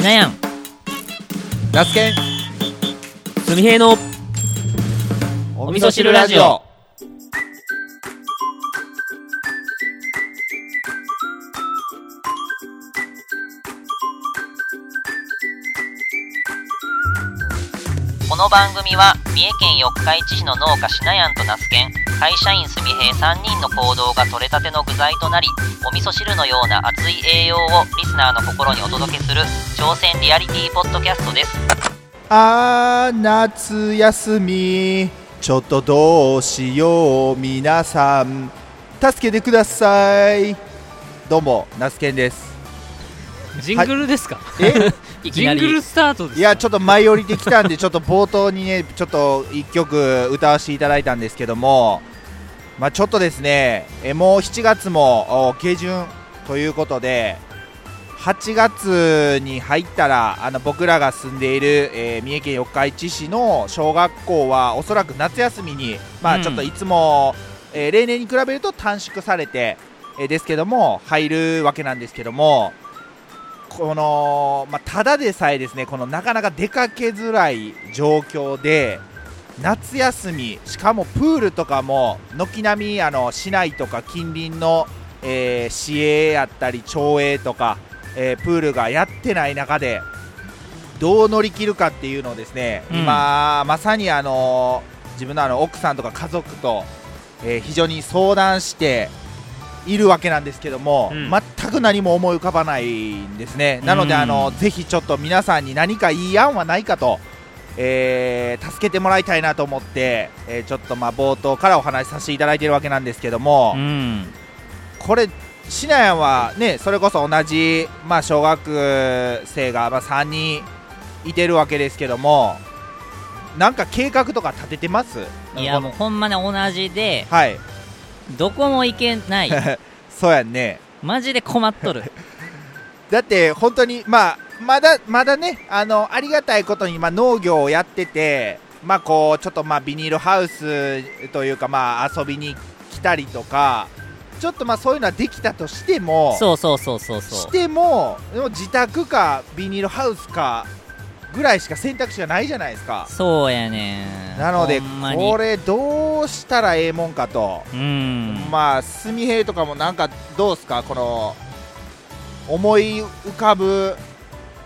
しなやん。ナスケン。すみへいの。お味噌汁ラジオ。この番組は三重県四日市市の農家しなやんと那須県会社員すみへい3人の行動が取れたての具材となりお味噌汁のような熱い栄養をリスナーの心にお届けする挑戦リアリティポッドキャストです。あー夏休み。ちょっとどうしよう皆さん。助けてください。どうもナスケンです。ジングルですか、え？いきなり。ジングルスタートです。いやちょっと舞い降りてきたんでちょっと冒頭にねちょっと一曲歌わせていただいたんですけどもまあちょっとですねえもう7月もお下旬ということで8月に入ったらあの僕らが住んでいる、えー三重県四日市市の小学校はおそらく夏休みに、まうん。あ、ちょっといつも、えー例年に比べると短縮されて、えーですけども入るわけなんですけどもこの、まあ、ただでさえですねこのなかなか出かけづらい状況で夏休みしかもプールとかも軒並みあの市内とか近隣の、えー市営やったり町営とか、えープールがやってない中でどう乗り切るかっていうのをですね、うん。今まさにあの自分のあの奥さんとか家族と、えー非常に相談しているわけなんですけども、うん。全く何も思い浮かばないんですね。なので、うん。あのぜひちょっと皆さんに何かいい案はないかと、えー助けてもらいたいなと思って、えーちょっとまあ冒頭からお話しさせていただいているわけなんですけども、うん。これシナヤンはねそれこそ同じ、まあ、小学生がまあ3人いてるわけですけどもなんか計画とか立ててます？いやもうほんまね同じではい。どこも行けない。そうやんね。マジで困っとる。だって本当にまあまだまだねあのありがたいことにまあ農業をやっててまあこうちょっとまあビニールハウスというかまあ遊びに来たりとかちょっとまあそういうのはできたとしてもそうそうそうそうそしてもでも自宅かビニールハウスかぐらいしか選択肢がないじゃないですか。うそうやねなのでこれどうしたらええもんかと、うん。まあ純平とかもなんかどうですか？この思い浮かぶ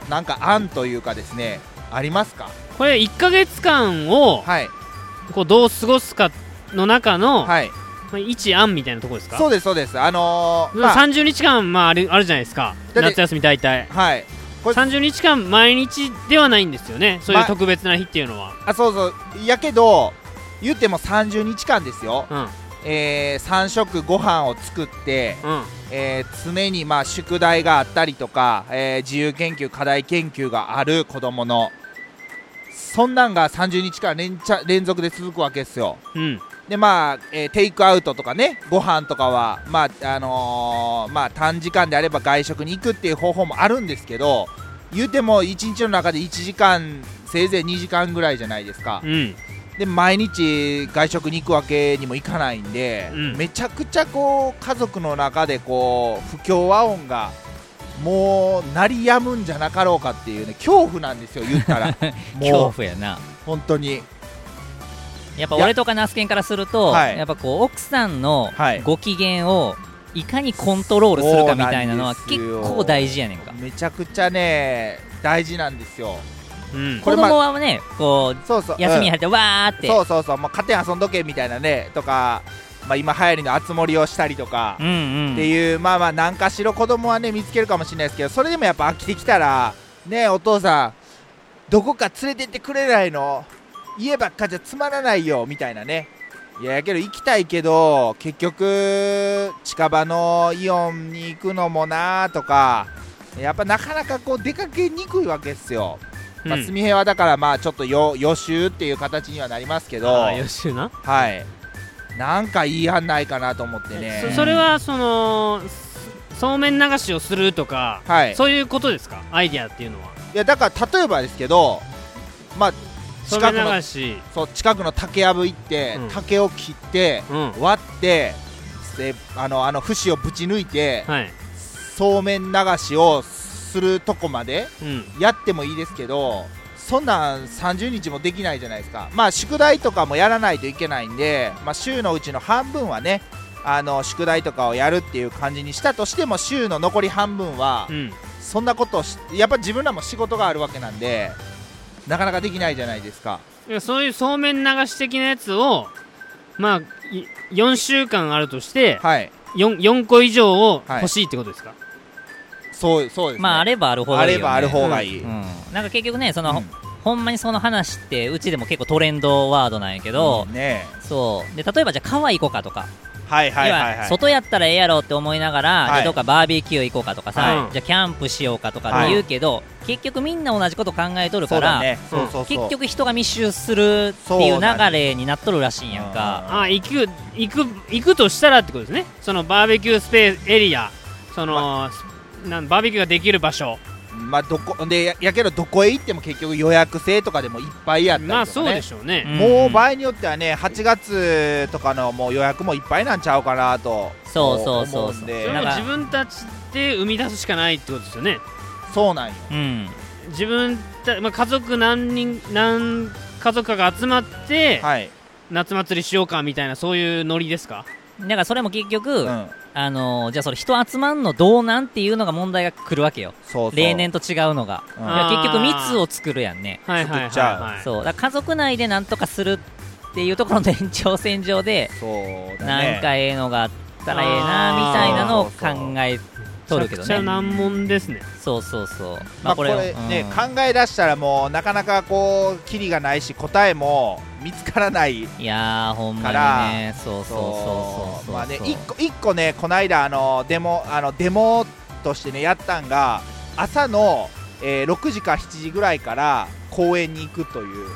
なんか案というかですねありますか？これ1か月間をはい。こうどう過ごすかの中の、はい。まあ、一案みたいなところですか？そうですそうです。あのー、まあ。30日間、まあ、あるあるじゃないですか。夏休み大体。はい。これ30日間毎日ではないんですよね。そういうま特別な日っていうのは、あそうそう。やけど言っても30日間ですよ、うんえー、3食ご飯を作ってうん。えー常にまあ宿題があったりとか、えー自由研究課題研究がある子どものそんなんが30日間連連続で続くわけですよ。うん。でまあ、えーテイクアウトとかねご飯とかはまああのーまあ短時間であれば外食に行くっていう方法もあるんですけど言うても1日の中で1時間せいぜい2時間ぐらいじゃないですか。うんで毎日外食に行くわけにもいかないんで、うん。めちゃくちゃこう家族の中でこう不協和音がもう鳴りやむんじゃなかろうかっていうね恐怖なんですよ言ったら。恐怖やな。本当に。やっぱ俺とかナスケンからすると、はい。やっぱこう奥さんのはい。ご機嫌をいかにコントロールするかみたいなのは結構大事やねんか。めちゃくちゃね大事なんですよ。うん子供はねこうそうそう。休みに入うん。ってわーって、そうそうそう。もう勝手に遊んどけみたいなねとか、まあ、今流行りのあつ森をしたりとか、うんうん。っていうまあまあ何かしろ子供はね見つけるかもしれないですけどそれでもやっぱ飽きてきたらねお父さんどこか連れてってくれないの？家ばっかじゃつまらないよみたいなね。いややけど行きたいけど結局近場のイオンに行くのもなとかやっぱなかなかこう出かけにくいわけですよ、まあ、うん純平はだからまあちょっとよ予習っていう形にはなりますけど。予習な、はい。なんかいい案ないかなと思ってね。そそれはそのそうめん流しをするとか、はい。そういうことですか？アイディアっていうのは。いやだから例えばですけどまあ近くのそう近くの竹やぶ行って、うん。竹を切ってうん。割ってであのあの節をぶち抜いて、はい。そうめん流しをするとこまでうん。やってもいいですけどそんなん30日もできないじゃないですか。まあ宿題とかもやらないといけないんで、まあ、週のうちの半分はねあの宿題とかをやるっていう感じにしたとしても週の残り半分はうん。そんなことをしやっぱ自分らも仕事があるわけなんでなかなかできないじゃないですか。いやそういうそうめん流し的なやつをまあい4週間あるとしてはい。4, 4個以上をはい。欲しいってことですか、そうそうですね。まああればある方がいいよ、ね、あればある方がいい、うん、なんか結局ねその、うん。ほんまにその話ってうちでも結構トレンドワードなんやけど、ねそう。で例えばじゃあ川行こうかとか、はいはいはい要はい外やったらええやろって思いながら、はい。じゃあどっかバーベキュー行こうかとかさ、はい。じゃあキャンプしようかとかって言うけど、結局みんな同じこと考えとるから、そうだね。そうそうそう。結局人が密集するっていう流れになっとるらしいんやんか。あ行く行く行くとしたらってことですね。そのバーベキュースペースエリアその、なんバーベキューができる場所。まあどこでややけどどこへ行っても結局予約制とかでもいっぱいやったりとか、ね、まあそうでしょうね、うん。もう場合によってはね8月とかのもう予約もいっぱいなんちゃうかなとそうそうそう思んで。それもなんか自分たちで生み出すしかないってことですよね。そうなんよ。うん。自分た、まあ、家族何人何家族かが集まって、はい、夏祭りしようかみたいなそういうノリですか？だからそれも結局、うん、あのーじゃあそれ人集まんのどうなんっていうのが問題が来るわけよ。そうそう。例年と違うのが。うん。結局密を作るやんね。はいはいはい作っちゃうはいそう。だ家族内でなんとかするっていうところの延長線上でそうだなねんかええのがあったらええなみたいなのを考えとるけどめちゃ難問ですね。そうそうそう。まあこれね、うん。考え出したらもうなかなかこうキリがないし答えも見つからない。いやーほんまにね。そうそうそうそうまあね一個一個ねこの間あのデモあのデモとしてねやったんが朝の、えー6時か7時ぐらいから公園に行くという。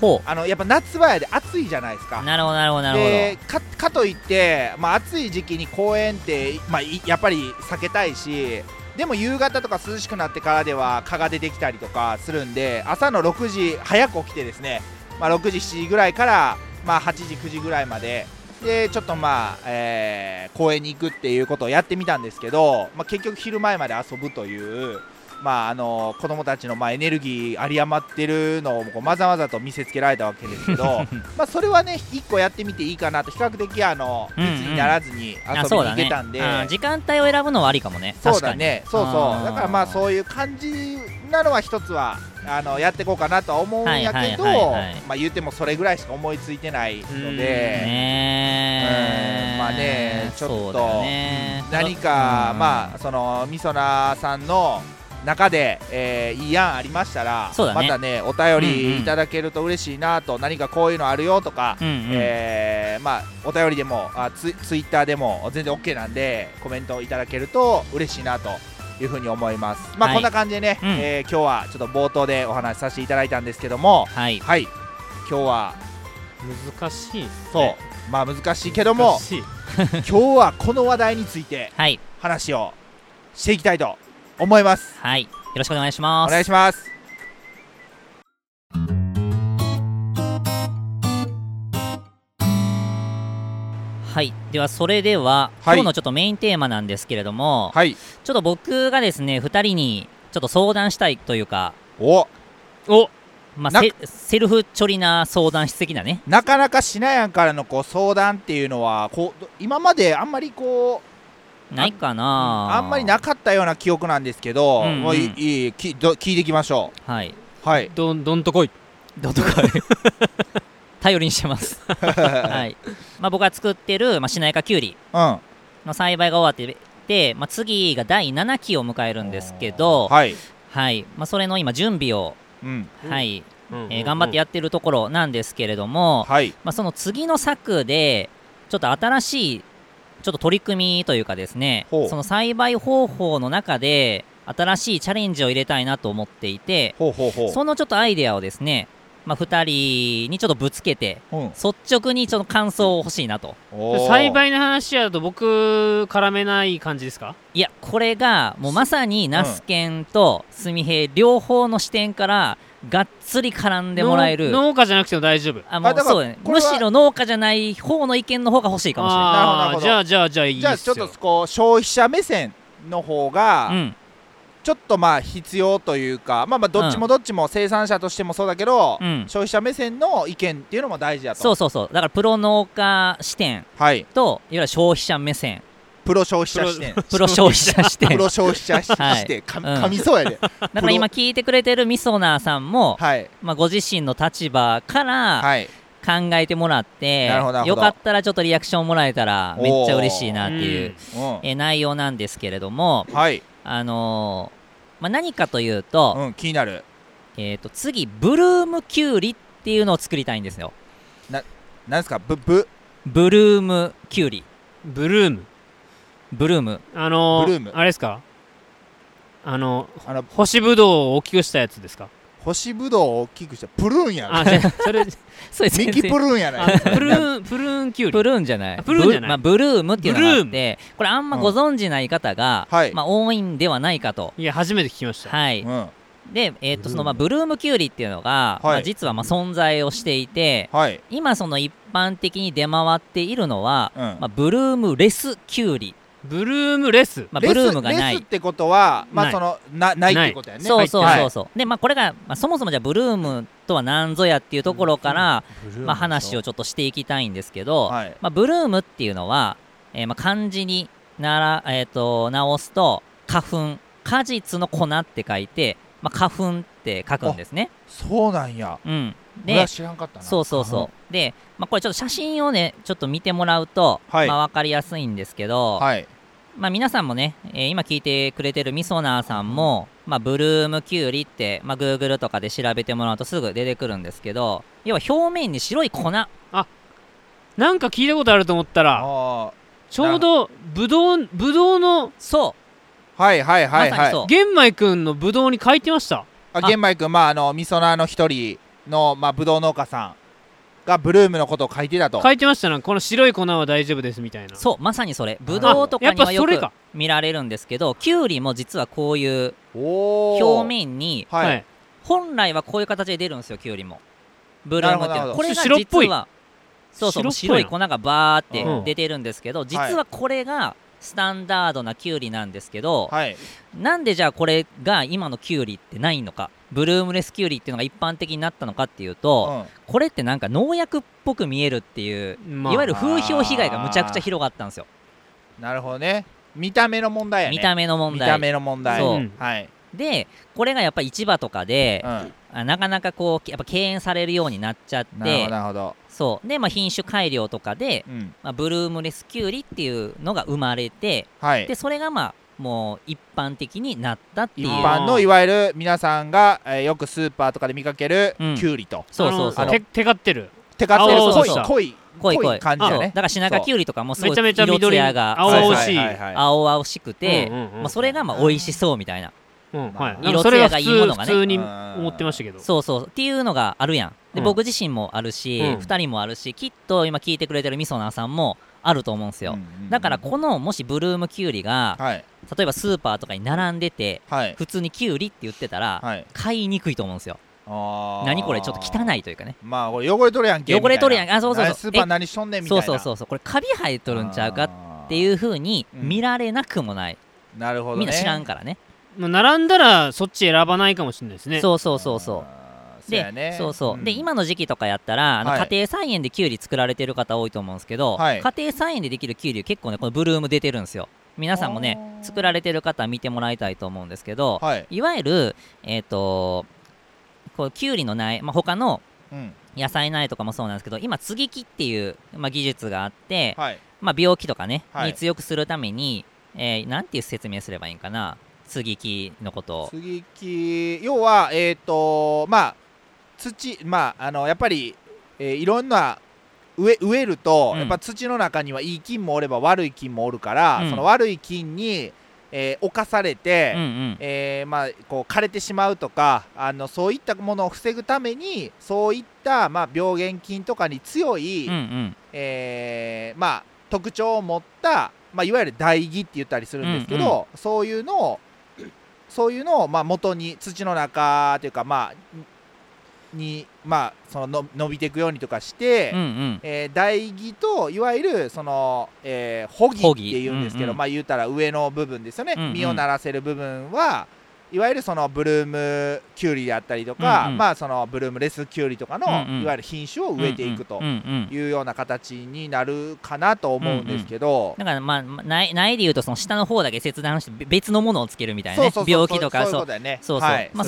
ほあのやっぱ夏場やで暑いじゃないですか。うなるほどなるほどなるほど。でかかといって、まあ、暑い時期に公園って、まあ、いやっぱり避けたいしでも夕方とか涼しくなってからでは蚊が出てきたりとかするんで朝の6時早く起きてですね、まあ、6時7時ぐらいから、まあ、8時9時ぐらいまで。でちょっとまあ、えー公園に行くっていうことをやってみたんですけど、まあ、結局昼前まで遊ぶという。まあ、あの子供たちのまあエネルギー有り余ってるのをこうまざまざと見せつけられたわけですけど まあそれはね一個やってみていいかなと。比較的あの密にならずに遊びあに行けたんで、あ時間帯を選ぶのはありかもね。そうだね。そうあそう。ーだからまあそういう感じなのは一つはあのやっていこうかなとは思うんやけどまあ言ってもそれぐらいしか思いついてないのうんでねうんまあねちょっと何かうん。まあそのみそなさんの中で、えーいい案ありましたら、ね。またねお便りいただけると嬉しいなと、何かこういうのあるよとか、うんうん。えーまあ、お便りでもあツイツイッターでも全然 OK なんでコメントいただけると嬉しいなというふうに思います。まあ、はい。こんな感じでね、うん。えー今日はちょっと冒頭でお話しさせていただいたんですけども、はい。はい、今日は難しいね。そう、まあ難しいけども今日はこの話題についてはい。話をしていきたいと思います。はい。よろしくお願いしまおす願いします。はい。ではそれでは、はい。今日のちょっとメインテーマなんですけれども、はい。ちょっと僕がですね2人にちょっと相談したいというかお。お。なまあセセルフチョリな相談室的なね。なかなかしなやんからのこう相談っていうのはこう今まであんまりこうないかな。あんまりなかったような記憶なんですけど、うんうん。もういいいいきど聞いていきましょはい。う。はい。どんどんとこい。どんとか 頼りにしてます。はい。まあ僕が作ってる、まあ、しなやかきゅうりうん。の栽培が終わってで、まあ、次が第7期を迎えるんですけど、はい。はい。まあそれの今準備を、うん。はい、うんえー頑張ってやってるところなんですけれども、はい。まあその次の作でちょっと新しいちょっと取り組みというかですねほうその栽培方法の中で新しいチャレンジを入れたいなと思っていてほうほうほう。そのちょっとアイデアをですね、まあ、2人にちょっとぶつけてうん。率直にちょっと感想を欲しいなと。栽培の話やと僕絡めない感じですか？いやこれがもうまさにナスケンとスミヘイ両方の視点からがっつり絡んでもらえる。農農家じゃなくても大丈夫？あもうそうだねむしろ農家じゃない方の意見の方が欲しいかもしれななるほどなるほど。あーじゃあじゃあじゃあいいっすよ。じゃあちょっとこう消費者目線の方が、い、うん、ちょっとまあ必要というかまあまあどっちもどっちも生産者としてもそうだけど、うん。消費者目線の意見っていうのも大事だと。そうそうそう。だからプロ農家視点はい。といわゆる消費者目線。プロ消費者視点。プロ 消費者視点。プロ消費者視はい。点かみそうやで。だから今聞いてくれてるみそなーさんも、はい。まあ、ご自身の立場からはい。考えてもらって、よかったらちょっとリアクションもらえたらめっちゃ嬉しいなっていう、うん。え内容なんですけれども、はいあのーまあ、何かというと,、うん気になる。えー、と次ブルームキュウリっていうのを作りたいんですよ。なんですか？ブブブルームキュウリ。ブルーム？ブルーム。あのー、ブルーム。あれですか？あのあの干しぶどうを大きくしたやつですか？干しぶどうを大きくしてプルーンやあろじゃあそれ それ全ミキプ然ルーンやなあプルーンプルーンキュウリ。プルーンじゃない。あプルーンじゃない。ブまあ、ブルームっていうのがあっブてこれあんまご存じない方が、はい。まあ、多いんではないかと。いや初めて聞きました。はい、うん。で、えー、とそのまあブルームキュウリっていうのが、まあ、実はまあ存在をしていてはい。今その一般的に出回っているのは、うん。まあ、ブルームレスキュウリ、ブルームレス。まあ、ブルームがない。ってことはまあそのなないってことやね。そうそうはいそう。そう、でまあこれが、まあ、そもそもじゃあブルームとは何ぞやっていうところから、まあ、話をちょっとしていきたいんですけど、はい。まあ、ブルームっていうのは、えーまあ漢字になら、えー、と直すと花粉。果実の粉って書いて、まあ、花粉って書くんですね。そうなんや。うん、で知らんかったな。そうそうそう。で、まあ、これちょっと写真をねちょっと見てもらうと、はい。まあ、分かりやすいんですけど、はい。まあ、皆さんもね、えー今聞いてくれてるみそなーさんも、まあ、ブルームキュウリって、まあ、Google とかで調べてもらうとすぐ出てくるんですけど要は表面に白い粉。なんか聞いたことあると思ったらあちょうどぶどうぶどうのそーはいはいはいはい。ま玄米くんのぶどうに書いてました。あ玄米君まああのみそなの一人のまあぶどう農家さんがブルームのことを書いてたと。書いてましたなこの白い粉は大丈夫ですみたいな。うそうまさにそれ。ブドウとかにはよくやっぱそれか。見られるんですけどキュウリも実はこういう表面にはい、はい。本来はこういう形で出るんですよキュウリも。ブルームっていうのは。これが白っぽい。実はそうそう白っぽい。白い粉がバーってうん。出てるんですけど実はこれがスタンダードなキュウリなんですけど、はい。なんでじゃあこれが今のキュウリってないのか？ブルームレスキュウリっていうのが一般的になったのかっていうと、うん。これってなんか農薬っぽく見えるっていう、まあ。いわゆる風評被害がむちゃくちゃ広がったんですよなるほどね見た目の問題やね見た目の問題見た目の問題そううんはい、でこれがやっぱり市場とかでう、ん、あなかなかこうやっぱ敬遠されるようになっちゃっなるほてどなるほど、そう。で、まあ、品種改良とかで、うん、まあ、ブルームレスキュウリっていうのが生まれてはい。でそれがまあもう一般的になったってい一う般のいわゆる皆さんが、えーよくスーパーとかで見かけるうん。キュウリと、そうそうそう。あのてテカってる。手がってる。濃い青々した濃い濃い濃いそうだ感じだね。からシナカキュウリとかもすごいめちゃめちゃ色緑艶が青い。青々しくて、うんうんうん。まあ、それがまあ美味しそうみたいなうんはい。色艶がいいものがね。普通に思ってましたけど。そうそう。っていうのがあるやん。で、うん。僕自身もあるし、うん。2人もあるしきっと今聞いてくれてるみそなさんもあると思うんですよ、うんうんうんだからこのもしブルームキュウリがはい。例えばスーパーとかに並んでてはい。普通にキュウリって言ってたら、はい。買いにくいと思うんですよ。何これちょっと汚いというかね。まあこれ汚れとるやんけ汚れとるやんあそうそうそう。何スーパー何しとんねんみたいな。そうそうそうそう。これカビ生えとるんちゃうかっていう風にうん見られなくもない、なるほど、ね、みんな知らんからねまあ並んだらそっち選ばないかもしれないですね。そうそうそうそう。でやね。そうそう、ん。で今の時期とかやったらあのはい。家庭菜園でキュウリ作られてる方多いと思うんですけど、はい。家庭菜園でできるキュウリ結構ねこのブルーム出てるんですよ。皆さんもね作られてる方見てもらいたいと思うんですけど、はい、い、わゆるえっ、とこうキュウリの苗、まあ、他のうん、野菜苗とかもそうなんですけど今接ぎ木っていう、まあ、技術があって、はい。まあ、病気とかね、はい。に強くするために、えーなんていう説明すればいいんかな接ぎ木のこと。を接ぎ木要はえっ、とまあ土まああのやっぱり、えーいろんな植えると、うん。やっぱ土の中にはいい菌もおれば悪い菌もおるから、うん。その悪い菌に、えー侵されて、うんうん。えーまあ、こう枯れてしまうとかあのそういったものを防ぐためにそういった、まあ、病原菌とかに強い、うんうん。えーまあ、特徴を持った、まあ、いわゆる代木って言ったりするんですけど、そういうのをそういうのを、まあ、元に土の中というか、まあ、に、まあ、そのの伸びていくようにとかして、うんうん。えー台木といわゆるその、えー、穂木穂木っていうんですけど、うんうんまあ言うたら上の部分ですよね、うんうん。実をならせる部分は、いわゆるそのブルームキュウリであったりとか、うんうん。まあそのブルームレスキュウリとかの、うんうん。いわゆる品種を植えていくとうんうんうんいうような形になるかなと思うんですけど、だからまあまないないで言うとその下の方だけ切断してべ別のものをつけるみたいなね。病気とかそ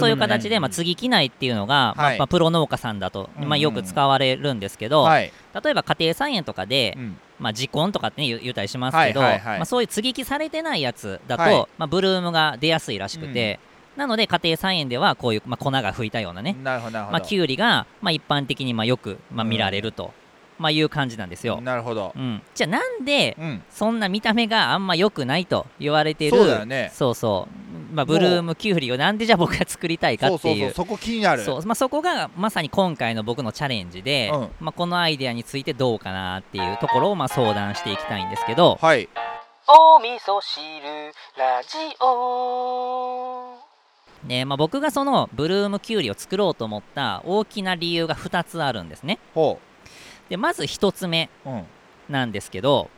う。いう形で、うんまあ、継ぎ木苗っていうのが、まあはい。まあ、プロ農家さんだと、まあ、よく使われるんですけど、はい、例えば家庭菜園とかで、うん。まあ、時根とかって、ね、言ったりしますけど、はいはいはい。まあ、そういう接ぎ木されてないやつだと、はい。まあ、ブルームが出やすいらしくて、なので家庭菜園ではこういう、まあ、粉が吹いたようなね、なるほどなるほど、まあ、キュウリが、まあ、一般的にまあよく、まあ、見られると、まあ、いう感じなんですよ。なるほど、うん、じゃあなんでうん、そんな見た目があんま良くないと言われてる？そうだよね。そうそう、まあ、ブルームキュウリをなんでじゃあ僕が作りたいかっていう。そうそうそこ気になるそう。まあ、そこがまさに今回の僕のチャレンジで、うん。まあ、このアイデアについてどうかなっていうところをまあ相談していきたいんですけど、はい。お味噌汁ラジオねまあ、僕がそのブルームキュウリを作ろうと思った大きな理由が2つあるんですね。ほでまず1つ目う、うん、なんですけど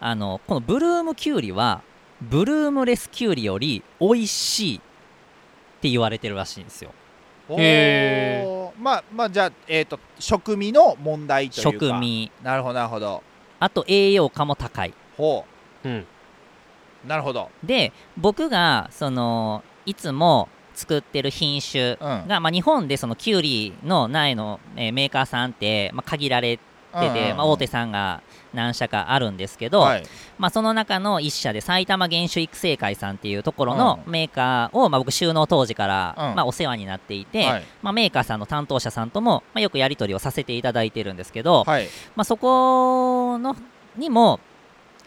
あのこのブルームキュウリはブルームレスキュウリより美味しいって言われてるらしいんですよ。へー。おー。まあまあじゃあえっ、と食味の問題というか。食味。なるほどなるほど。あと栄養価も高い。ほう。ん。うなるほど。で僕がそのいつも作ってる品種うん。が、まあ、日本でそのキュウリの苗の、えーメーカーさんって、まあ、限られてて、うんうんうん。まあ、大手さんが何社かあるんですけど、はい。まあ、その中の一社で埼玉原種育成会さんっていうところのメーカーを、まあ、僕収納当時から、うん。まあ、お世話になっていて、はい。まあ、メーカーさんの担当者さんとも、まあ、よくやり取りをさせていただいてるんですけど、はい。まあ、そこのにも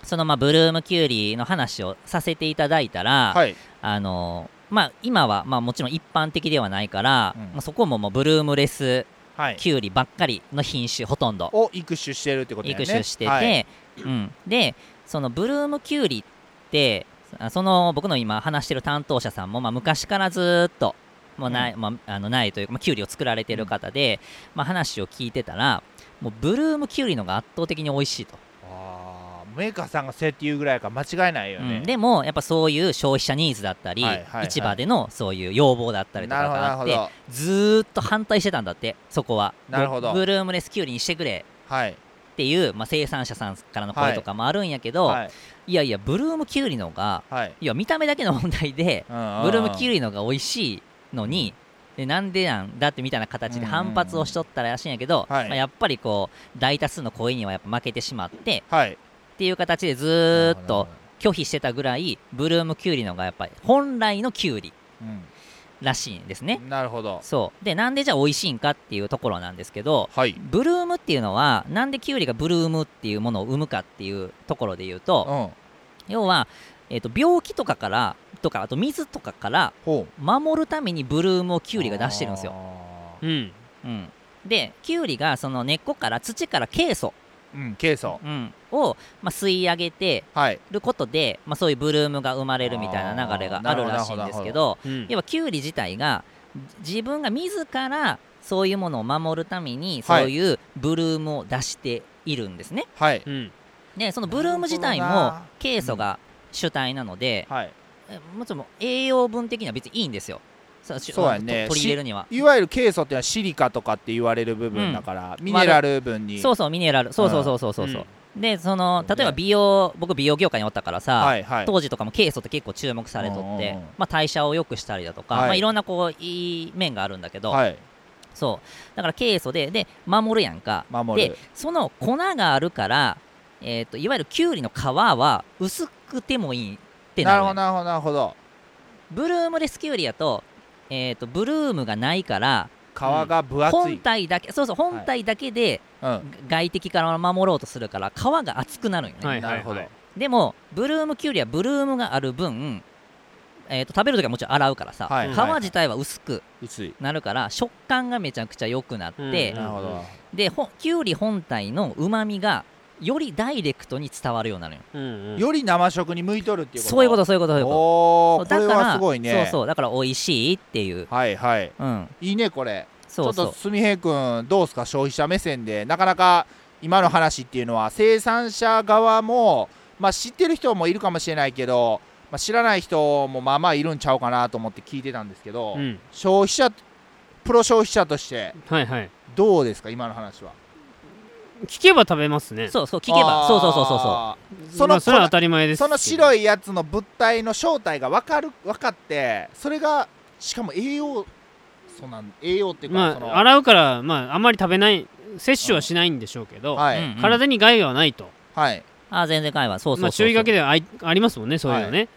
そのまあブルームキュウリの話をさせていただいたら、はい。あのまあ、今はまあもちろん一般的ではないから、うん。まあ、そこももうブルームレスはい。キュウリばっかりの品種ほとんどを育種してるってことだよね。育種してて、はい。うん、でそのブルームキュウリってあその僕の今話してる担当者さんも、まあ、昔からずーっともうない、まあ、あのないというか、まあ、キュウリを作られてる方で、まあ、話を聞いてたらもうブルームキュウリのが圧倒的に美味しいと、メーカーさんがそうやって言うぐらいから間違いないよね、うん。でもやっぱそういう消費者ニーズだったり、はいはいはい。市場でのそういう要望だったりとかがあってずーっと反対してたんだってそこは。なるほど。ブルームレスキュウリにしてくれはいっていう、まあ、生産者さんからの声とかもあるんやけど、はい。いやいやブルームキュウリのがはい。いや見た目だけの問題でうんうんうん。ブルームキュウリのが美味しいのにでなんでなんだってみたいな形で反発をしとったらしいんやけど、はい。まあ、やっぱりこう大多数の声にはやっぱ負けてしまってはいっていう形でずーっと拒否してたぐらいブルームキュウリのがやっぱり本来のキュウリらしいんですね。うん。なるほど。そう。でなんでじゃあ美味しいんかっていうところなんですけどはい。ブルームっていうのはなんでキュウリがブルームっていうものを生むかっていうところで言うと、うん。要は、えー、と病気とかからとかあと水とかからほう。守るためにブルームをキュウリが出してるんですよ、あうん。うん、でキュウリがその根っこから土からケイ素、ーうんケイ素。うん、を、まあ、吸い上げてはい。ることで、まあ、そういうブルームが生まれるみたいな流れがあるらしいんですけどうん。要はキュウリ自体が自分が自らそういうものを守るためにそはい。ういうブルームを出しているんですね、はい。うん。でそのブルーム自体もケイ素が主体なので、はい。えもちろん栄養分的には別にいいんですよ。そうしそうやね。と取り入れるには。いわゆるケイ素っていうのはシリカとかって言われる部分だから、ミネラル分に。そうそうミネラル。そうそうそうそうそうそう、でその例えば美容僕美容業界におったからさ、はいはい。当時とかもケイ素って結構注目されとってまあ、代謝を良くしたりだとか、はい。いまあ、いろんなこういい面があるんだけど、はい。そう。だからケイ素でで守るやんか。でその粉があるから、えー、といわゆるキュウリの皮は薄くてもいいってなるほどなるほどなるほど。ブルームレスキュウリやと,、えー、とブルームがないから皮が分厚本い、体だけそうそう本体だけでうん。外敵から守ろうとするから皮が厚くなるんよね、はいなるほど。でもブルームキュウリはブルームがある分、えー、と食べるときはもちろん洗うからさ、はい皮自体は薄く薄いなるから食感がめちゃくちゃ良くなって、うんなるほど。でほキュウリ本体のうまみがよりダイレクトに伝わるようになるよ、うんうん。より生食に向いとるっていうこと？そういうことそういうことそういうこと。だからはすごいね。そうそうだから美味しいっていう。はいはい。うん。いいねこれ。そうそう。ちょっとすみへい君どうですか消費者目線で。なかなか今の話っていうのは生産者側も、まあ、知ってる人もいるかもしれないけど、まあ、知らない人もまあまあいるんちゃうかなと思って聞いてたんですけど、うん。消費者プロ消費者としてはいはい。どうですか今の話は？聞けば食べますね。そうそう聞けば。そうそうそうそうそう。うそのまあそれは当たり前ですその白いいやつの物体の正体が分かる分かってそれがしかも栄養そうなん栄養っていうか、まあ洗うからまああんまり食べない摂取はしないんでしょうけど、はい、うんうん。体に害はないと。はい。あ全然会話そうそうそうそう。まあ注意書きではあいありますもんねそういうのね、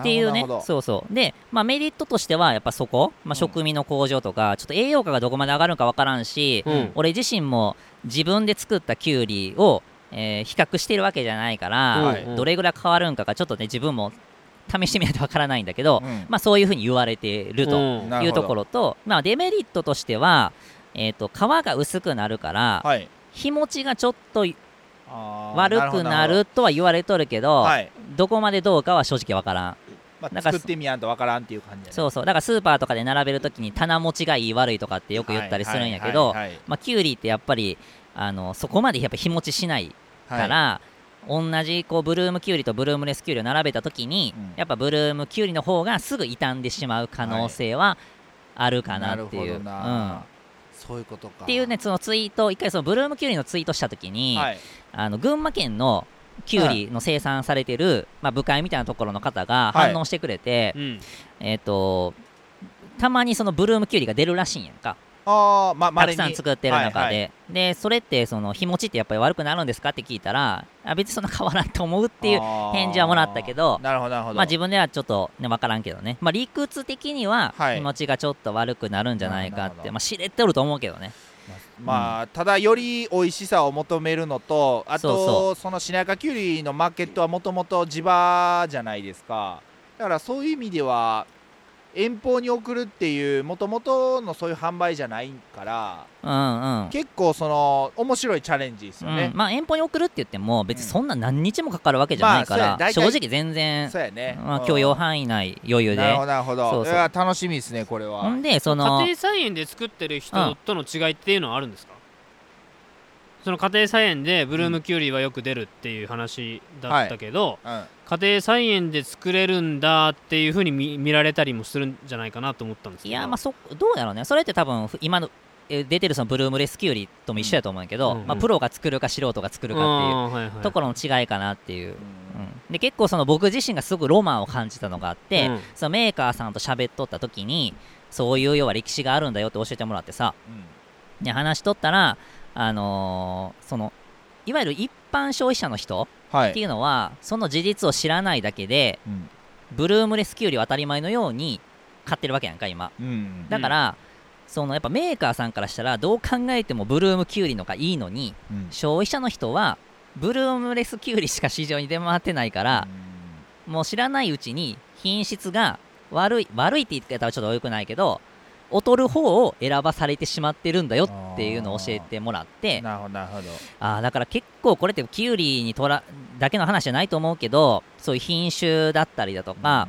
っていうねなるほど。そうそう。で、まあ、メリットとしてはやっぱそこ、まあ、うん。食味の向上とか、ちょっと栄養価がどこまで上がるのか分からんし、うん。俺自身も自分で作ったきゅうりを、えー比較してるわけじゃないから、はい。どれぐらい変わるんかがちょっとね自分も試してみないと分からないんだけど、うん。まあ、そういうふうに言われてるというところと、まあ、デメリットとしては、えー、と皮が薄くなるから、はい。日持ちがちょっと悪くなるとは言われとるけど、はい、どこまでどうかは正直分からん。まあ、なんか作ってみやんとわからんっていう感じだね。そうそう。だからスーパーとかで並べるときに棚持ちがいい悪いとかってよく言ったりするんやけどはいはいはい。まあキュウリってやっぱりあのそこまでやっぱ日持ちしないはいから、同じこうブルームキュウリとブルームレスキュウリを並べたときに、うん。やっぱブルームキュウリの方がすぐ傷んでしまう可能性はあるかなっていう。うん。な、そういうことか。っていうねそのツイート一回そのブルームキュウリのツイートしたときに、はい。あの群馬県のキュウリの生産されてる、まあ、部会みたいなところの方がはい。反応してくれて、うん。えっ、とたまにそのブルームキュウリが出るらしいんやんか。ああまあたくさん作ってる中で、はいはい。でそれってその日持ちってやっぱり悪くなるんですかって聞いたらあ別にそんな変わらんと思うっていう返事はもらったけどなるほどなるほど。まあ自分ではちょっとね分からんけどね。まあ理屈的にははい。日持ちがちょっと悪くなるんじゃないかって、なるほどまあ知れてると思うけどねまあ、ただより美味しさを求めるのとあとそそのしなやかきゅうりのマーケットはもともと地場じゃないですか。だからそういう意味では遠方に送るっていうもともとのそういう販売じゃないからうんうん。結構その面白いチャレンジですよね。うん、、まあ遠方に送るって言っても別にそんな何日もかかるわけじゃないから、まあそうや大体正直全然、そうやね、まあ、うん。許容範囲内余裕で。なるほどなるほど。そうそう。いや楽しみですねこれは。ほんでその家庭菜園で作ってる人との違いっていうのはあるんですか、その家庭菜園でブルームキュウリはよく出るっていう話だったけど、うん家庭菜園で作れるんだっていうふうに見見られたりもするんじゃないかなと思ったんですけど。いやまあそどうやろうね。それって多分ふ今のえ出てるそのブルームレスキュウリとも一緒やと思うんやけど、うんうんまあ、プロが作るか素人が作るかっていうところの違いかなっていう、うん。で結構その僕自身がすごくロマンを感じたのがあって、うん。そのメーカーさんと喋っとった時にそういう要は歴史があるんだよって教えてもらってさうん。で話しとったらあのーそのいわゆる一般消費者の人はい、っていうのはその事実を知らないだけでうん。ブルームレスキュウリを当たり前のように買ってるわけやんか今。うん。だから、そのやっぱメーカーさんからしたらどう考えてもブルームキュウリのがいいのにうん。消費者の人はブルームレスキュウリしか市場に出回ってないから、もう知らないうちに品質が悪い悪いって言い方はちょっと良くないけど劣る方を選ばされてしまってるんだよっていうのを教えてもらって。なるほどなるほど。あーだから結構これってキュウリにとらだけの話じゃないと思うけどそういう品種だったりだとか、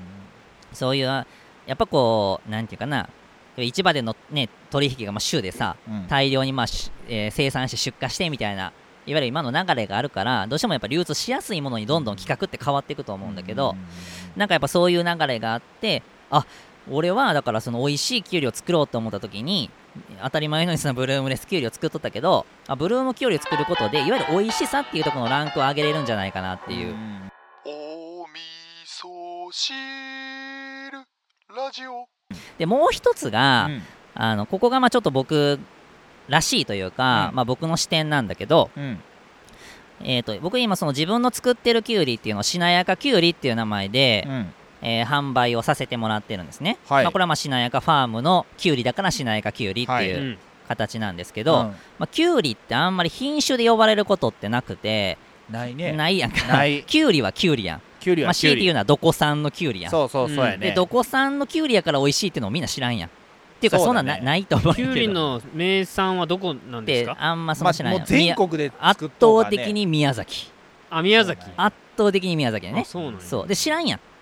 そういうやっぱこうなんていうかな。市場でのね取引がまあ週でさうん。うん大量にまあし、えー生産して出荷してみたいないわゆる今の流れがあるからどうしてもやっぱ流通しやすいものにどんどん企画って変わっていくと思うんだけど、なんかやっぱそういう流れがあってあ俺はだからその美味しいキュウリを作ろうと思った時に当たり前のようにそのブルームレスキュウリを作っとったけどあブルームキュウリを作ることでいわゆる美味しさっていうところのランクを上げれるんじゃないかなっていう、んおみそ汁ラジオ。でもう一つが、うん。あのここがまあちょっと僕らしいというか、うん。まあ、僕の視点なんだけど、うん。えー、と僕今その自分の作ってるキュウリっていうのをしなやかキュウリっていう名前で、うんえー販売をさせてもらってるんですね、はい。まあ、これはまあしなやかファームのキュウリだからしなやかキュウリってはい。いううん。形なんですけど、うん。まあ、キュウリってあんまり品種で呼ばれることってなくて、ないね。ないやんか。ない。キュウリはキュウリやん、キュウリまあ、はキュウリ。強いて言うのはどこ産のキュウリやん。そうそうそうやね。でどこ産のキュウリやから美味しいっていうのをみんな知らんやん。っていうかそんだねなんなないと思うけど。キュウリの名産はどこなんですか？であんまその知らんやん、全国で圧作っとう倒的に宮崎。あ宮崎圧倒的に宮崎やね。あそうなんや。そう。で知らんやん。まあ